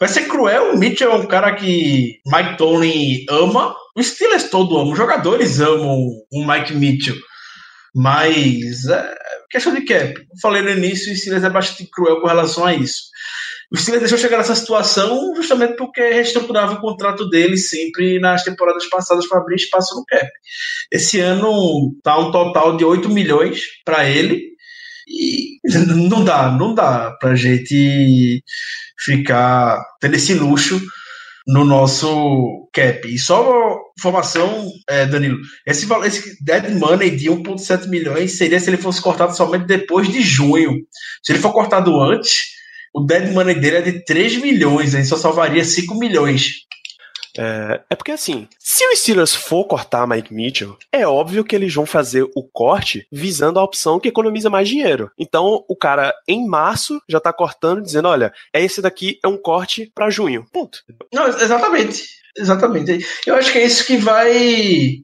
Vai ser cruel, o Mitchell é um cara que Mike Tony ama, o Steelers todo ama, os jogadores amam o Mike Mitchell, mas é questão de cap. Falei no início, o Steelers é bastante cruel com relação a isso. O Steelers deixou chegar nessa situação justamente porque reestruturava o contrato dele sempre nas temporadas passadas para abrir espaço no cap. Esse ano tá um total de 8 milhões para ele e não dá, não dá pra gente ficar tendo esse luxo no nosso cap. E só informação, é, Danilo, esse, esse dead money de 1,7 milhões seria se ele fosse cortado somente depois de junho. Se ele for cortado antes, o dead money dele é de 3 milhões, aí só salvaria 5 milhões. É, é, porque assim, se o Steelers for cortar Mike Mitchell, é óbvio que eles vão fazer o corte visando a opção que economiza mais dinheiro. Então, o cara em março já tá cortando, dizendo: olha, esse daqui é um corte para junho. Ponto. Não, exatamente. Exatamente. Eu acho que é isso que vai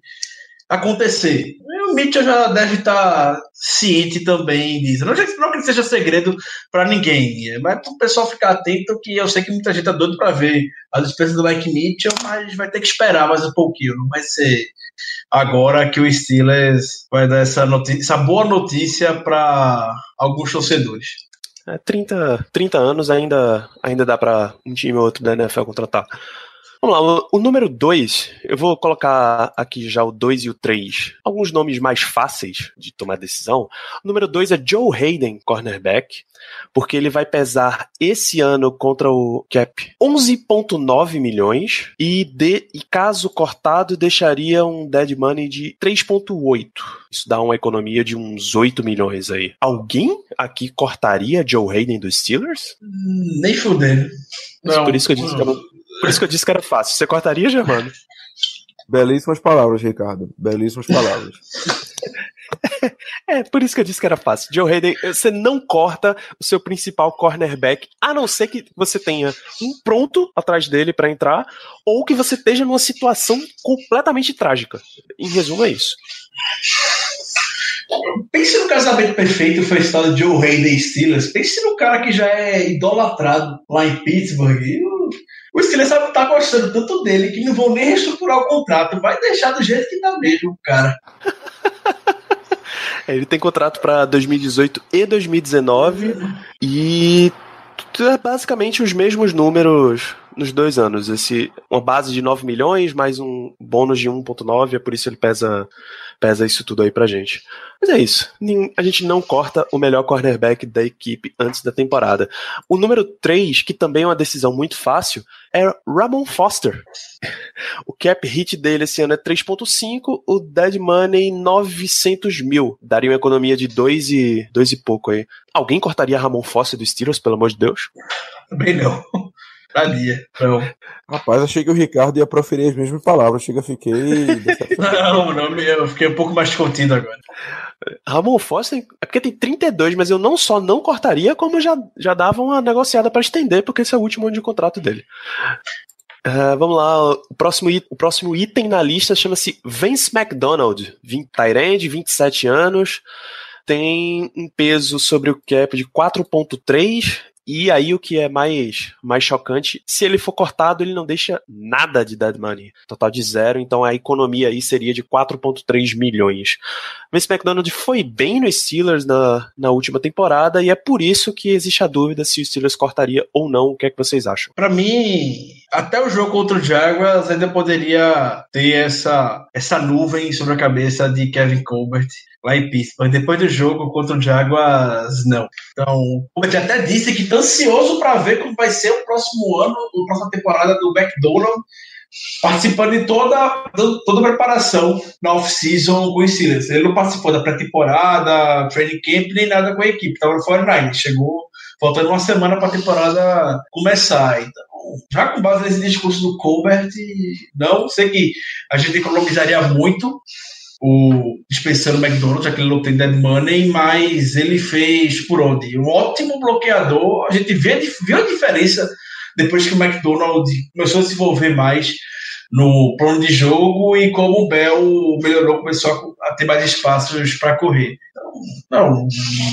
acontecer. O Mitchell já deve estar ciente também disso. Não, não que seja segredo para ninguém, mas para o pessoal ficar atento, que eu sei que muita gente está doido para ver a despesa do Mike Mitchell, mas vai ter que esperar mais um pouquinho. Não vai ser agora que o Steelers vai dar essa, essa boa notícia para alguns torcedores. É, 30, 30 anos ainda, ainda dá para um time ou outro da NFL contratar. Vamos lá, o, número 2, eu vou colocar aqui já o 2 e o 3. Alguns nomes mais fáceis de tomar decisão. O número 2 é Joe Hayden, cornerback, porque ele vai pesar esse ano contra o cap 11,9 milhões e, de, e caso cortado deixaria um dead money de 3,8. Isso dá uma economia de uns 8 milhões aí. Alguém aqui cortaria Joe Hayden dos Steelers? Nem fudendo. Por isso que eu disse que eu não, por isso que eu disse que era fácil. Você cortaria, Germano? Belíssimas palavras, Ricardo. Belíssimas palavras. É, por isso que eu disse que era fácil. Joe Hayden, você não corta o seu principal cornerback, a não ser que você tenha um pronto atrás dele para entrar, ou que você esteja numa situação completamente trágica. Em resumo, é isso. Pense no casamento perfeito foi a história de Joe Hayden Steelers. Pense no cara que já é idolatrado lá em Pittsburgh. O Steelers tá gostando tanto dele que não vão nem reestruturar o contrato. Vai deixar do jeito que tá mesmo, cara. Ele tem contrato para 2018 e 2019 e é basicamente os mesmos números nos dois anos. Esse, uma base de 9 milhões, mais um bônus de 1,9, é por isso ele pesa, pesa isso tudo aí pra gente. Mas é isso. A gente não corta o melhor cornerback da equipe antes da temporada. O número 3, que também é uma decisão muito fácil, é Ramon Foster. O cap hit dele esse ano é 3.5, o dead money 900 mil. Daria uma economia de 2 e, 2 e pouco aí. Alguém cortaria Ramon Foster do Steelers, pelo amor de Deus? Também não. Daria, não. Rapaz, achei que o Ricardo ia proferir as mesmas palavras. Chega, fiquei. não, não, eu fiquei um pouco mais contido agora. Ramon Foster é porque tem 32, mas eu não só não cortaria, como já, já dava uma negociada para estender, porque esse é o último ano de contrato dele. Uh, vamos lá, o próximo, o próximo item na lista chama-se Vince McDonald, Tyrande, 27 anos, tem um peso sobre o cap de 4.3 e aí o que é mais, mais chocante, se ele for cortado, ele não deixa nada de dead money. Total de zero, então a economia aí seria de 4.3 milhões. Vince McDonald foi bem no Steelers na, na última temporada e é por isso que existe a dúvida se o Steelers cortaria ou não. O que é que vocês acham? Para mim, até o jogo contra o Jaguars ainda poderia ter essa, essa nuvem sobre a cabeça de Kevin Colbert lá em Pittsburgh. Depois do jogo contra o Jaguars, não. Então, o Colbert até disse que está ansioso para ver como vai ser o próximo ano, a próxima temporada do McDonald, participando de toda, toda a preparação na off-season com o Steelers. Ele não participou da pré-temporada, training camp, nem nada com a equipe. Estava no 49 chegou faltando uma semana para a temporada começar. Então, já com base nesse discurso do Colbert, não sei que a gente economizaria muito o dispensando o McDonald's, já que ele não tem dead money, mas ele fez por onde? Um ótimo bloqueador. A gente vê, viu a diferença depois que o McDonald's começou a se envolver mais no plano de jogo e como o Bell melhorou, começou a, ter mais espaços para correr. Não,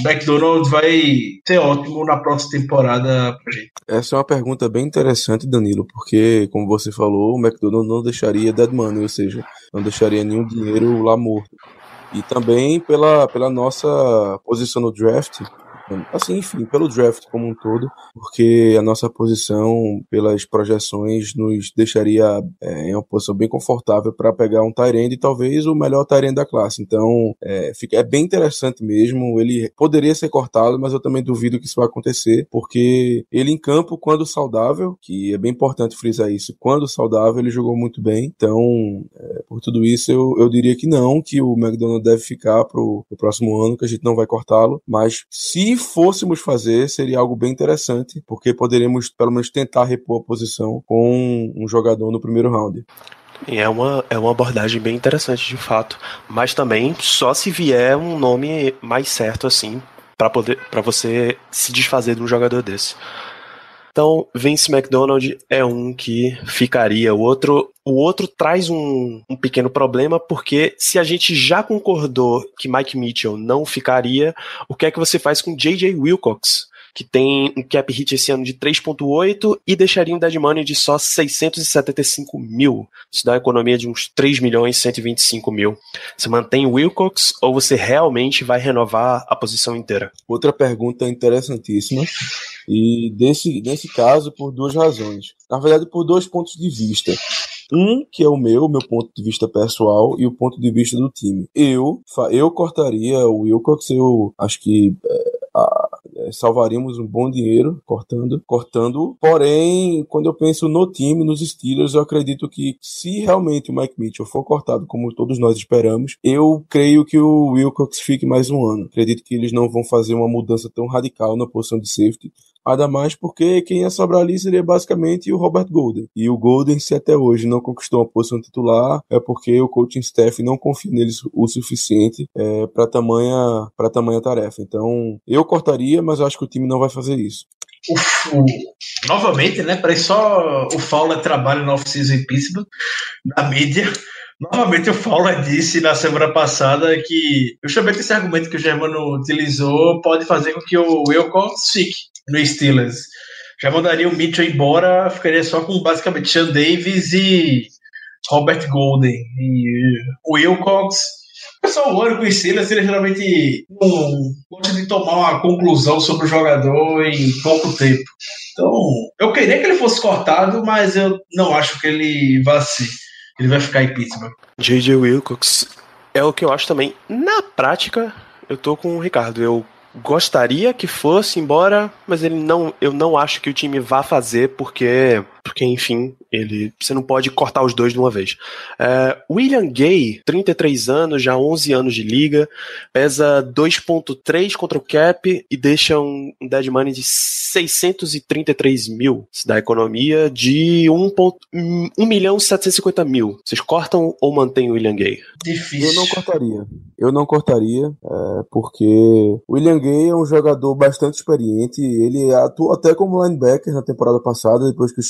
McDonald's vai ser ótimo na próxima temporada pra gente. Essa é uma pergunta bem interessante, Danilo, porque, como você falou, o McDonald's não deixaria dead money, ou seja, não deixaria nenhum dinheiro lá morto. E também pela, pela nossa posição no draft, assim, enfim, pelo draft como um todo, porque a nossa posição, pelas projeções, nos deixaria é, em uma posição bem confortável para pegar um Tyrande e talvez o melhor Tyrande da classe. Então, é, fica, é bem interessante mesmo. Ele poderia ser cortado, mas eu também duvido que isso vai acontecer, porque ele em campo, quando saudável, que é bem importante frisar isso, quando saudável, ele jogou muito bem. Então, é, por tudo isso, eu, eu diria que não, que o McDonald deve ficar para o próximo ano, que a gente não vai cortá-lo, mas se se fôssemos fazer, seria algo bem interessante, porque poderíamos pelo menos tentar repor a posição com um jogador no primeiro round. É uma, é uma abordagem bem interessante, de fato. Mas também só se vier um nome mais certo, assim, para poder para você se desfazer de um jogador desse. Então, Vince McDonald é um que ficaria. O outro, o outro traz um, um pequeno problema, porque se a gente já concordou que Mike Mitchell não ficaria, o que é que você faz com J.J. Wilcox? Que tem um cap hit esse ano de 3.8 e deixaria um dead money de só 675 mil. Isso dá uma economia de uns 3 milhões e 125 mil. Você mantém o Wilcox ou você realmente vai renovar a posição inteira? Outra pergunta interessantíssima. E desse, nesse caso, por duas razões. Na verdade, por dois pontos de vista. Um, que é o meu, meu ponto de vista pessoal, e o ponto de vista do time. Eu, eu cortaria o Wilcox, eu acho que é, salvaríamos um bom dinheiro cortando, cortando. Porém, quando eu penso no time, nos Steelers, eu acredito que se realmente o Mike Mitchell for cortado, como todos nós esperamos, eu creio que o Wilcox fique mais um ano. Acredito que eles não vão fazer uma mudança tão radical na posição de safety. Ainda mais porque quem ia sobrar ali seria basicamente o Robert Golden. E o Golden, se até hoje não conquistou uma posição titular, é porque o coaching staff não confia neles o suficiente é, para tamanha, tamanha tarefa. Então, eu cortaria, mas eu acho que o time não vai fazer isso. Novamente, né? Parece só o Fowler trabalha no off-season Pittsburgh, na mídia. Novamente o Fowler disse na semana passada que justamente esse argumento que o Germano utilizou pode fazer com que o Wilcox fique no Steelers. Já mandaria o Mitchell embora, ficaria só com basicamente Sean Davis e Robert Golden. E o Wilcox pessoal olha com o Steelers, ele geralmente não gosta de tomar uma conclusão sobre o jogador em pouco tempo. Então, eu queria que ele fosse cortado, mas eu não acho que ele vá ser. Ele vai ficar em Pittsburgh. J.J. Wilcox é o que eu acho também. Na prática, eu tô com o Ricardo. Eu gostaria que fosse embora, mas ele não, eu não acho que o time vá fazer porque, porque enfim, ele, você não pode cortar os dois de uma vez. É, William Gay, 33 anos, já 11 anos de liga, pesa 2.3 contra o cap e deixa um, um dead money de 633 mil. Isso dá economia de 1, 1 milhão 750 mil. Vocês cortam ou mantêm o William Gay? Difícil. Eu não cortaria. Eu não cortaria, é, porque William Gay é um jogador bastante experiente. Ele atuou até como linebacker na temporada passada, depois que o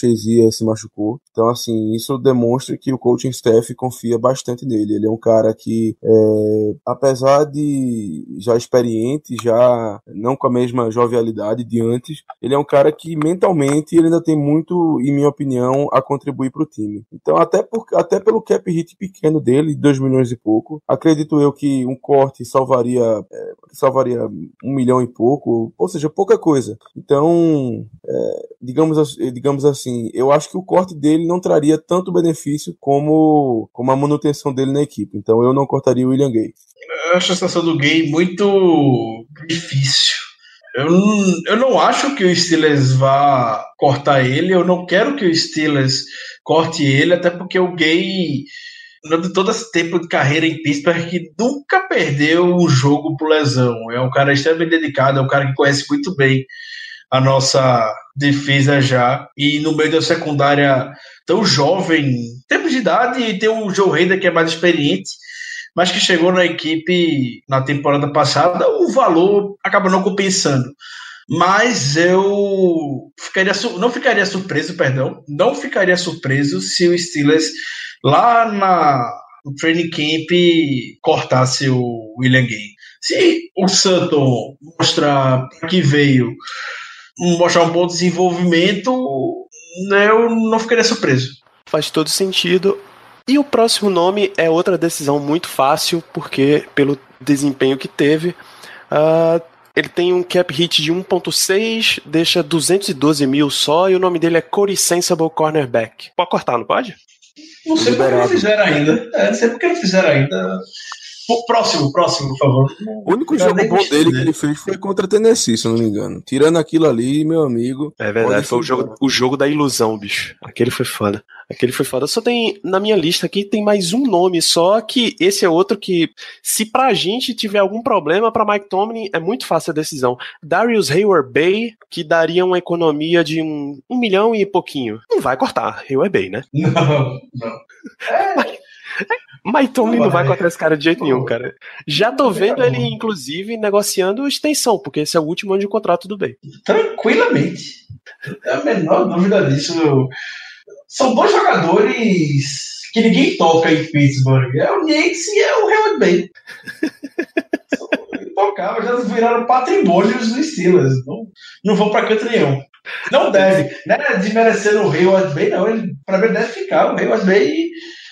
Se machucou. Então, assim, isso demonstra que o coaching staff confia bastante nele. Ele é um cara que, é, apesar de já experiente, já não com a mesma jovialidade de antes, ele é um cara que mentalmente ele ainda tem muito, em minha opinião, a contribuir para o time. Então, até, por, até pelo cap hit pequeno dele, 2 milhões e pouco, acredito eu que um corte salvaria, é, salvaria um milhão e pouco, ou seja, pouca coisa. Então, é, digamos, digamos assim, eu acho que o corte dele não traria tanto benefício como, como a manutenção dele na equipe. Então, eu não cortaria o William Gay. Eu acho a situação do Gay muito difícil. Eu, eu não acho que o Steelers vá cortar ele, eu não quero que o Steelers corte ele, até porque o Gay durante todo esse tempo de carreira em Pittsburgh que nunca perdeu um jogo por lesão. É um cara extremamente dedicado, é um cara que conhece muito bem a nossa defesa já. E no meio da secundária tão jovem, tempo de idade, e tem o Joe Reda que é mais experiente, mas que chegou na equipe na temporada passada, o valor acaba não compensando. Mas eu ficaria, não ficaria surpreso, perdão, não ficaria surpreso se o Steelers lá na, no training camp cortasse o William Gay. Se o Santos mostrar que veio, mostrar um bom desenvolvimento, eu não ficaria surpreso. Faz todo sentido. E o próximo nome é outra decisão muito fácil, porque pelo desempenho que teve, uh, ele tem um cap hit de 1.6, deixa 212 mil só, e o nome dele é Corey Sensible Cornerback. Pode cortar, não pode? Não sei porque não fizeram ainda. É, não sei porque não fizeram ainda. Próximo, próximo, por favor. O único jogo bom dele que ele fez foi contra Tennessee, se não me engano. Tirando aquilo ali, meu amigo. É verdade, foi o jogo, o jogo da ilusão, bicho. Aquele foi foda. Aquele foi foda. Só tem, na minha lista aqui, tem mais um nome só, que esse é outro que, se pra gente tiver algum problema, pra Mike Tomlin é muito fácil a decisão. Darius Hayward Bay, que daria uma economia de um, um milhão e pouquinho. Não vai cortar, Hayward Bay, né? Não, não. É. Mike Tomlin não, não vai cortar esse cara de jeito nenhum, cara. Já tô vendo ele, inclusive, negociando extensão, porque esse é o último ano de contrato do Bay. Tranquilamente. Tem a menor dúvida disso. São dois jogadores que ninguém toca em Pittsburgh. É o Yates e é o Hayward Bay. Tocava, já viraram patrimônios dos Steelers. Não, não vão pra canto nenhum. Não deve. Não é desmerecendo o Hayward Bay, não. Ele, pra mim, deve ficar. O Hayward Bay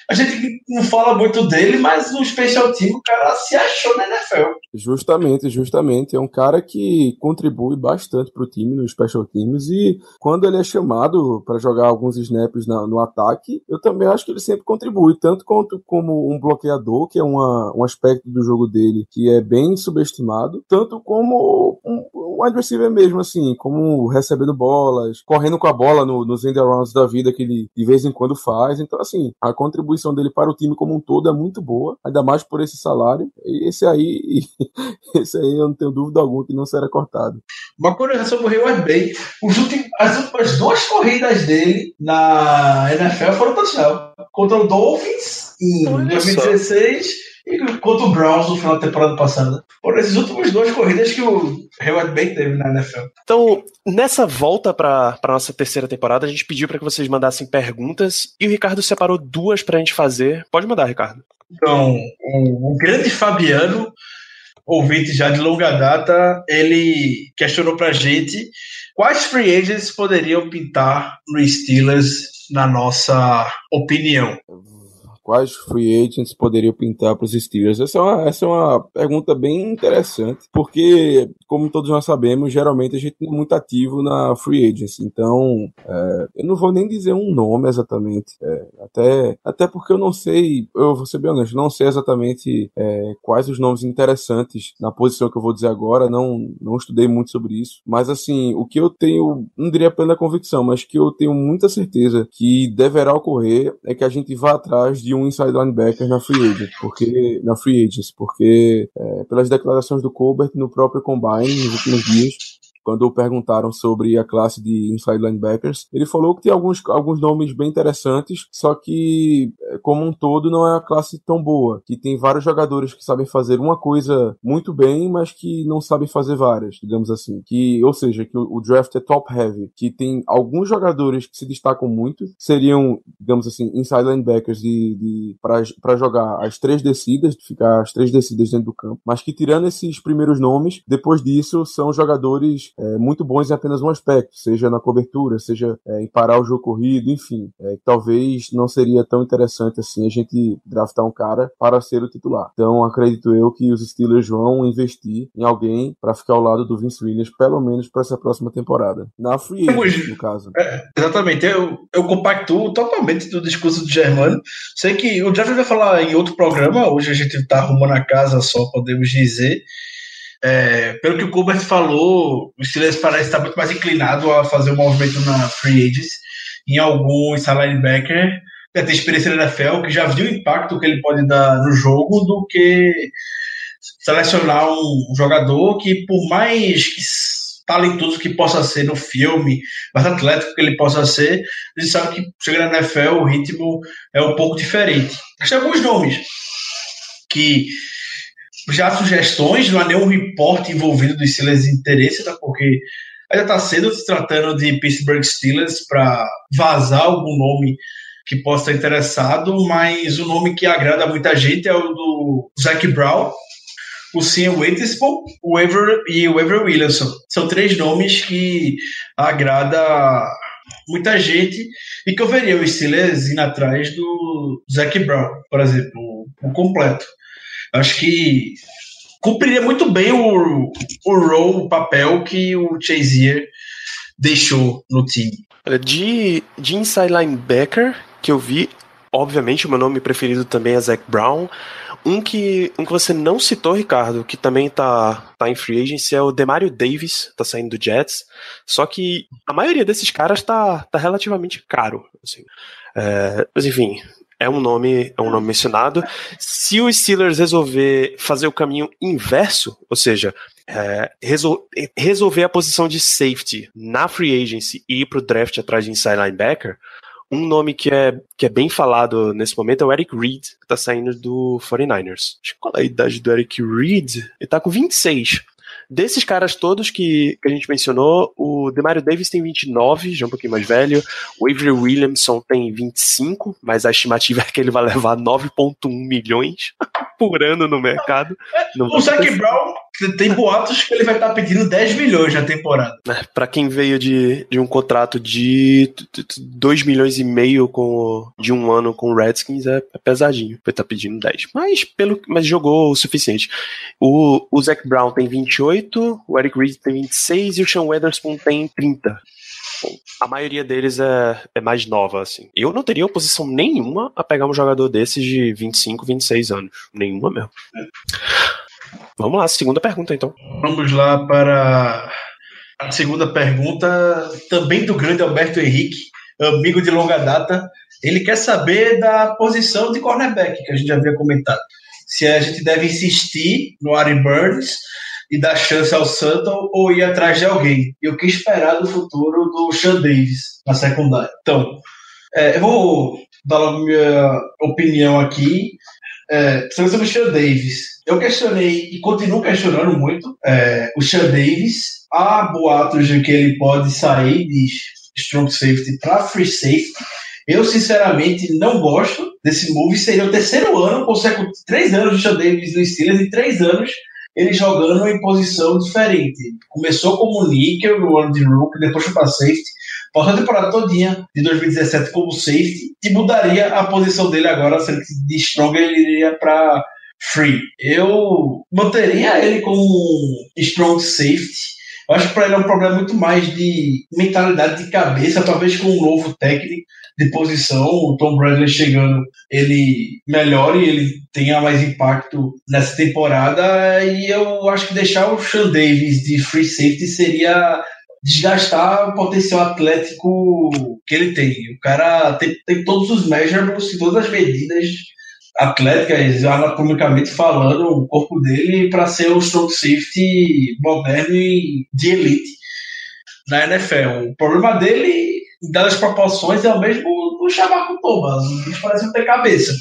a gente não fala muito dele, mas no special team o cara se achou na NFL. Justamente, justamente. É um cara que contribui bastante pro time nos special teams e quando ele é chamado para jogar alguns snaps na, no ataque, eu também acho que ele sempre contribui, tanto quanto como um bloqueador, que é uma, um aspecto do jogo dele que é bem subestimado, tanto como um, um wide receiver mesmo, assim, como recebendo bolas, correndo com a bola no, nos end arounds da vida que ele de vez em quando faz. Então, assim, a contribuição contribuição dele para o time como um todo é muito boa, ainda mais por esse salário. E esse aí, esse aí eu não tenho dúvida alguma que não será cortado. Uma curiosidade sobre o Hayward Bay, os últimos, as últimas duas corridas dele na NFL foram touchdown. Contra o Dolphins em Olha 2016 só e contra o Browns no final da temporada passada. Foram essas últimas duas corridas que o Hayward Bay teve na NFL. Então, nessa volta para nossa terceira temporada, a gente pediu para que vocês mandassem perguntas e o Ricardo separou duas para a gente fazer. Pode mandar, Ricardo. Então, o, o grande Fabiano, ouvinte já de longa data, ele questionou para a gente quais free agents poderiam pintar no Steelers na nossa opinião quais free agents poderiam pintar para os Steelers? Essa é, uma, essa é uma pergunta bem interessante, porque, como todos nós sabemos, geralmente a gente é muito ativo na free agency. Então, é, eu não vou nem dizer um nome exatamente, é, até, até porque eu não sei, eu vou ser bem honesto, não sei exatamente é, quais os nomes interessantes na posição que eu vou dizer agora, não, não estudei muito sobre isso, mas assim, o que eu tenho, não diria plena convicção, mas que eu tenho muita certeza que deverá ocorrer é que a gente vá atrás de um inside linebacker na free agent, porque na free agents, porque é, pelas declarações do Colbert no próprio combine nos últimos dias, quando perguntaram sobre a classe de inside linebackers, ele falou que tem alguns, alguns nomes bem interessantes, só que, eh, como um todo, não é a classe tão boa. Que tem vários jogadores que sabem fazer uma coisa muito bem, mas que não sabem fazer várias, digamos assim. Que, ou seja, que o, o draft é top heavy, que tem alguns jogadores que se destacam muito, seriam, digamos assim, inside linebackers de, de para jogar as três descidas, ficar as três descidas dentro do campo, mas que tirando esses primeiros nomes, depois disso são jogadores é, muito bons em apenas um aspecto, seja na cobertura, seja é, em parar o jogo corrido, enfim. É, talvez não seria tão interessante assim a gente draftar um cara para ser o titular. Então acredito eu que os Steelers vão investir em alguém para ficar ao lado do Vince Williams, pelo menos para essa próxima temporada. Na free agent, no caso. É, exatamente. Eu, eu compactuo totalmente do discurso do Germano. Sei que o Jeff vai falar em outro programa, hoje a gente está arrumando a casa só, podemos dizer. É, pelo que o Colbert falou, o Steelers parece estar muito mais inclinado a fazer um movimento na free agents em algum linebacker que tem experiência na NFL, que já viu o impacto que ele pode dar no jogo, do que selecionar um jogador que, por mais talentoso que possa ser no filme, mais atlético que ele possa ser, a gente sabe que chega na NFL o ritmo é um pouco diferente. Mas tem alguns nomes que já sugestões, não há nenhum reporte envolvido dos Steelers de interesse, tá? porque ainda está cedo se tratando de Pittsburgh Steelers para vazar algum nome que possa estar interessado, mas o nome que agrada muita gente é o do Zach Brown, o Sim Witherspoon, o Ever e o Ever Williamson. São três nomes que agrada muita gente e que eu veria o Steelers indo atrás do Zach Brown, por exemplo, o completo. Acho que cumpriria muito bem o, o role, o papel que o Chazier deixou no time. De, de inside linebacker que eu vi, obviamente o meu nome preferido também é Zach Brown. Um que, um que você não citou, Ricardo, que também tá, tá em free agency é o Demario Davis, tá saindo do Jets. Só que a maioria desses caras tá, tá relativamente caro. Assim. É, mas enfim, é um nome, é um nome mencionado. Se os Steelers resolver fazer o caminho inverso, ou seja, é, resol resolver a posição de safety na free agency e ir pro draft atrás de inside linebacker, um nome que é, que é bem falado nesse momento é o Eric Reed, que tá saindo do 49ers. Qual é a idade do Eric Reed? Ele tá com 26. Desses caras todos que, que a gente mencionou, o Demario Davis tem 29, já um pouquinho mais velho. O Avery Williamson tem 25, mas a estimativa é que ele vai levar 9,1 milhões por ano no mercado. Não o Zac Brown tem boatos que ele vai estar pedindo 10 milhões na temporada. É, para quem veio de, de um contrato de 2 milhões e meio com, de um ano com o Redskins, é, é pesadinho. Estar tá pedindo 10. Mas, pelo, mas jogou o suficiente. O, o Zac Brown tem 28, o Eric Reed tem 26 e o Sean Weatherspoon tem 30. A maioria deles é, é mais nova, assim. Eu não teria oposição nenhuma a pegar um jogador desses de 25, 26 anos. Nenhuma mesmo. Vamos lá, segunda pergunta então. Vamos lá para a segunda pergunta, também do grande Alberto Henrique, amigo de longa data. Ele quer saber da posição de cornerback, que a gente já havia comentado. Se a gente deve insistir no Aaron Burns e dar chance ao Sutton ou ir atrás de alguém. E o que esperar do futuro do Sean Davis na secundária. Então, é, eu vou dar a minha opinião aqui é, sobre o Sean Davis. Eu questionei e continuo questionando muito é, o Sean Davis. Há boatos de que ele pode sair de strong safety para free safety. Eu, sinceramente, não gosto desse move. Seria o terceiro ano consecutivo, três anos de Sean Davis no Steelers e três anos ele jogando em posição diferente. Começou como níquel no ano de rookie, depois foi para safety. Passou a temporada todinha de 2017 como safety e mudaria a posição dele agora, sendo que de strong ele iria para free. Eu manteria ele como strong safety. Eu acho que para ele é um problema muito mais de mentalidade de cabeça, talvez com um novo técnico de posição, o Tom Bradley chegando, ele melhore, ele tenha mais impacto nessa temporada. E eu acho que deixar o Sean Davis de free safety seria desgastar o potencial atlético que ele tem. O cara tem, tem todos os measurables todas as medidas atléticas, anatomicamente falando, o corpo dele para ser um strong safety moderno e de elite na NFL. O problema dele, das proporções, é o mesmo do Chavaco Thomas. Bichos parecem ter cabeça.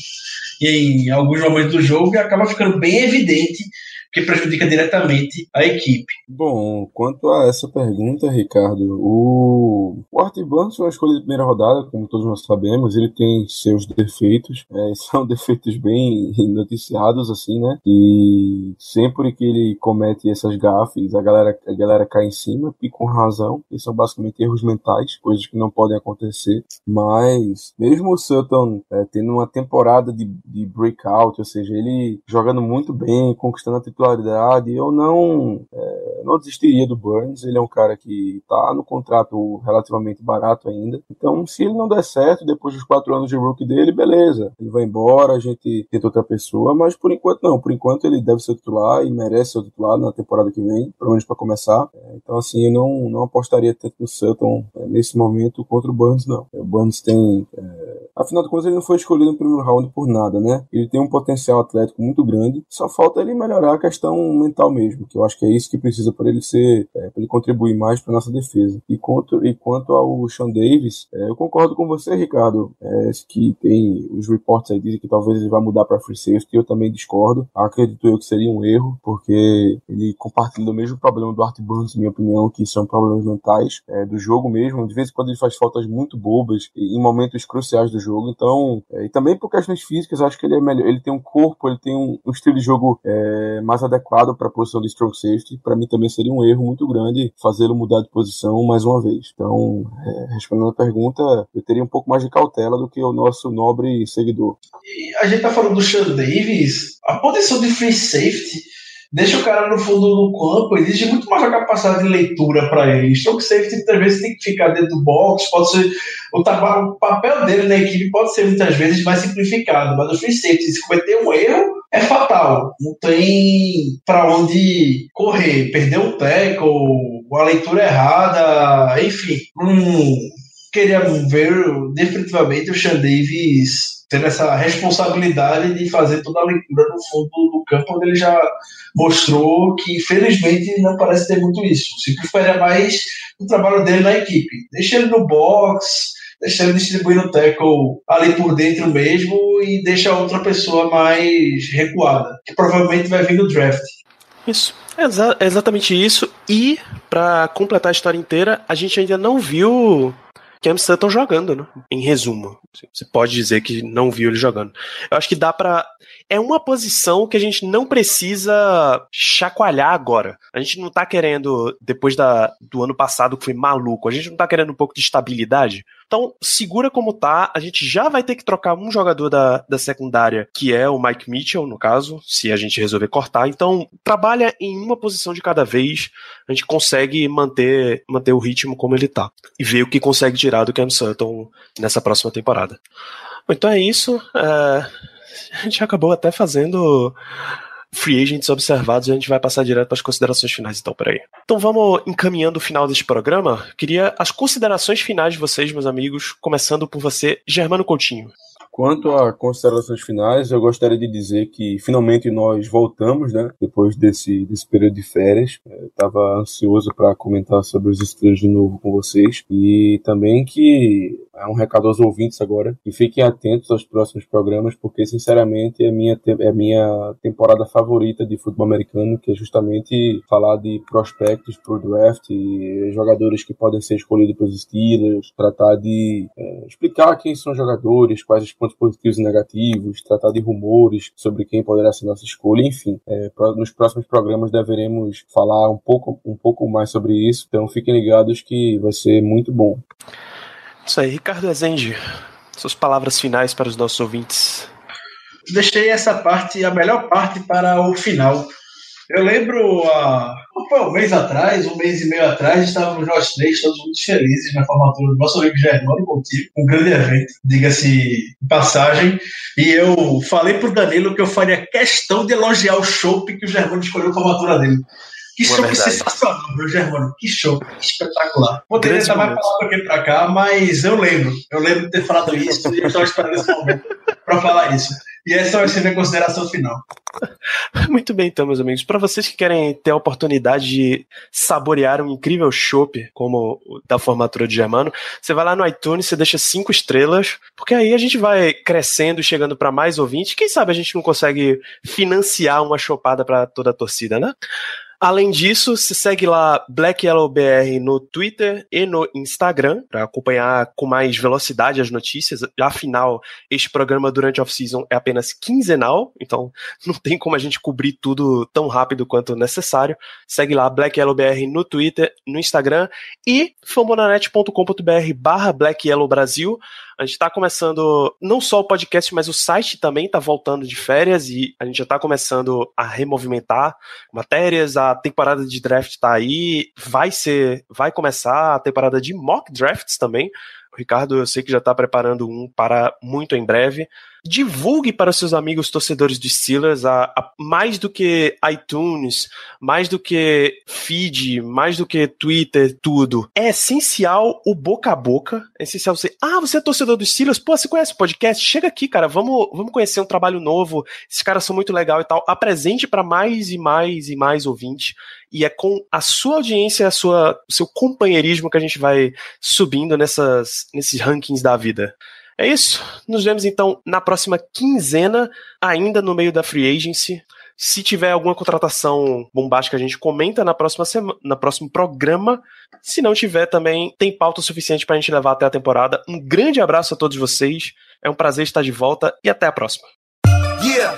Em alguns momentos do jogo acaba ficando bem evidente que prejudica diretamente a equipe. Bom, quanto a essa pergunta, Ricardo, o, o Art Barnes foi uma escolha de primeira rodada, como todos nós sabemos, ele tem seus defeitos, é, são defeitos bem noticiados, assim, né? E sempre que ele comete essas gafes, a galera, a galera cai em cima, e com razão, e são basicamente erros mentais, coisas que não podem acontecer, mas mesmo o Sutton é, tendo uma temporada de, de breakout, ou seja, ele jogando muito bem, conquistando a titularidade titularidade, eu não, é, não desistiria do Burns. Ele é um cara que está no contrato relativamente barato ainda. Então, se ele não der certo depois dos quatro anos de rookie dele, beleza. Ele vai embora, a gente tenta outra pessoa, mas por enquanto não. Por enquanto ele deve ser titular e merece ser titular na temporada que vem, pelo menos para começar. É, então, assim, eu não, não apostaria tanto no Sutton é, nesse momento contra o Burns, não. O Burns tem. É, afinal de contas, ele não foi escolhido no primeiro round por nada, né? Ele tem um potencial atlético muito grande, só falta ele melhorar a questão mental mesmo, que eu acho que é isso que precisa para ele ser, é, para ele contribuir mais para nossa defesa. E quanto, e quanto ao Sean Davis, é, eu concordo com você, Ricardo, é, que tem os reports aí dizem que talvez ele vá mudar para free safety, eu também discordo. Acredito eu que seria um erro, porque ele compartilha o mesmo problema do Art Burns, na minha opinião, que são problemas mentais é, do jogo mesmo. De vez em quando ele faz faltas muito bobas em momentos cruciais do jogo. Então, é, e também por questões físicas, acho que ele é melhor. Ele tem um corpo, ele tem um, um estilo de jogo é, mais adequado para a posição de strong safety, para mim também seria um erro muito grande fazê-lo mudar de posição mais uma vez. Então, é, respondendo a pergunta, eu teria um pouco mais de cautela do que o nosso nobre seguidor. E a gente tá falando do Sean Davis, a posição de free safety deixa o cara no fundo do campo, exige muito mais a capacidade de leitura para ele. Strong safety muitas vezes tem que ficar dentro do box, pode ser o papel dele na equipe pode ser muitas vezes mais simplificado, mas o free safety, se cometer um erro, é fatal. Não tem para onde correr. Perdeu o tackle, a leitura errada, enfim. Hum, queria ver definitivamente o Sean Davis tendo essa responsabilidade de fazer toda a leitura no fundo do campo, onde ele já mostrou que, infelizmente, não parece ter muito isso. Se preferia mais o trabalho dele na equipe. Deixa ele no box, deixa ele distribuindo o tackle ali por dentro mesmo e deixa outra pessoa mais recuada, que provavelmente vai vir no draft. Isso. É exa exatamente isso. E, para completar a história inteira, a gente ainda não viu Cam Sutton jogando, né? Em resumo. Você pode dizer que não viu ele jogando. Eu acho que dá para É uma posição que a gente não precisa chacoalhar agora. A gente não tá querendo, depois da, do ano passado que foi maluco, a gente não tá querendo um pouco de estabilidade. Então, segura como tá. A gente já vai ter que trocar um jogador da, da secundária, que é o Mike Mitchell, no caso, se a gente resolver cortar. Então, trabalha em uma posição de cada vez. A gente consegue manter, manter o ritmo como ele tá. E ver o que consegue tirar do Cam Sutton nessa próxima temporada. Então é isso. É, a gente acabou até fazendo free agents observados e a gente vai passar direto para as considerações finais, então, peraí. Então vamos encaminhando o final deste programa. Queria as considerações finais de vocês, meus amigos, começando por você, Germano Coutinho. Quanto a considerações finais, eu gostaria de dizer que finalmente nós voltamos, né? Depois desse, desse período de férias. Estava ansioso para comentar sobre os estrelas de novo com vocês. E também que é um recado aos ouvintes agora, que fiquem atentos aos próximos programas, porque sinceramente é minha, é minha temporada favorita de futebol americano, que é justamente falar de prospectos para o draft, jogadores que podem ser escolhidos pelos Steelers, tratar de é, explicar quem são os jogadores, quais os pontos positivos e negativos, tratar de rumores sobre quem poderá ser nossa escolha, enfim. É, nos próximos programas deveremos falar um pouco, um pouco mais sobre isso, então fiquem ligados que vai ser muito bom. Isso aí, Ricardo Ezende, suas palavras finais para os nossos ouvintes. Deixei essa parte, a melhor parte, para o final. Eu lembro, há um mês atrás, um mês e meio atrás, estávamos nós três todos muito felizes na formatura do nosso amigo Germano contigo, um grande evento, diga-se passagem. E eu falei para o Danilo que eu faria questão de elogiar o show que o Germano escolheu a formatura dele. Que show sensacional, meu Germano. Que show, que espetacular. Poderia estar mais falado aqui pra cá, mas eu lembro. Eu lembro de ter falado isso e eu estava esperando esse momento para falar isso. E essa vai ser minha consideração final. Muito bem, então, meus amigos. Para vocês que querem ter a oportunidade de saborear um incrível chopp como o da formatura de Germano, você vai lá no iTunes, você deixa cinco estrelas, porque aí a gente vai crescendo e chegando para mais ouvintes. Quem sabe a gente não consegue financiar uma chopada para toda a torcida, né? Além disso, se segue lá Black Yellow BR no Twitter e no Instagram para acompanhar com mais velocidade as notícias. Afinal, este programa durante off-season é apenas quinzenal, então não tem como a gente cobrir tudo tão rápido quanto necessário. Segue lá Black Yellow BR no Twitter, no Instagram e fambonanet.com.br barra Black Yellow Brasil. A gente está começando não só o podcast, mas o site também está voltando de férias e a gente já está começando a removimentar matérias. A temporada de draft está aí, vai ser, vai começar a temporada de mock drafts também. O Ricardo, eu sei que já está preparando um para muito em breve. Divulgue para seus amigos torcedores de Steelers a, a, mais do que iTunes, mais do que feed, mais do que Twitter, tudo. É essencial o boca a boca. É essencial você. Ah, você é torcedor dos Steelers? Pô, você conhece o podcast? Chega aqui, cara. Vamos, vamos conhecer um trabalho novo. Esses caras são muito legal e tal. Apresente para mais e mais e mais ouvintes. E é com a sua audiência, a sua, o seu companheirismo que a gente vai subindo nessas, nesses rankings da vida. É isso. Nos vemos então na próxima quinzena, ainda no meio da free agency. Se tiver alguma contratação bombástica, a gente comenta na próxima semana, no próximo programa. Se não tiver, também tem pauta suficiente para a gente levar até a temporada. Um grande abraço a todos vocês. É um prazer estar de volta e até a próxima. Yeah.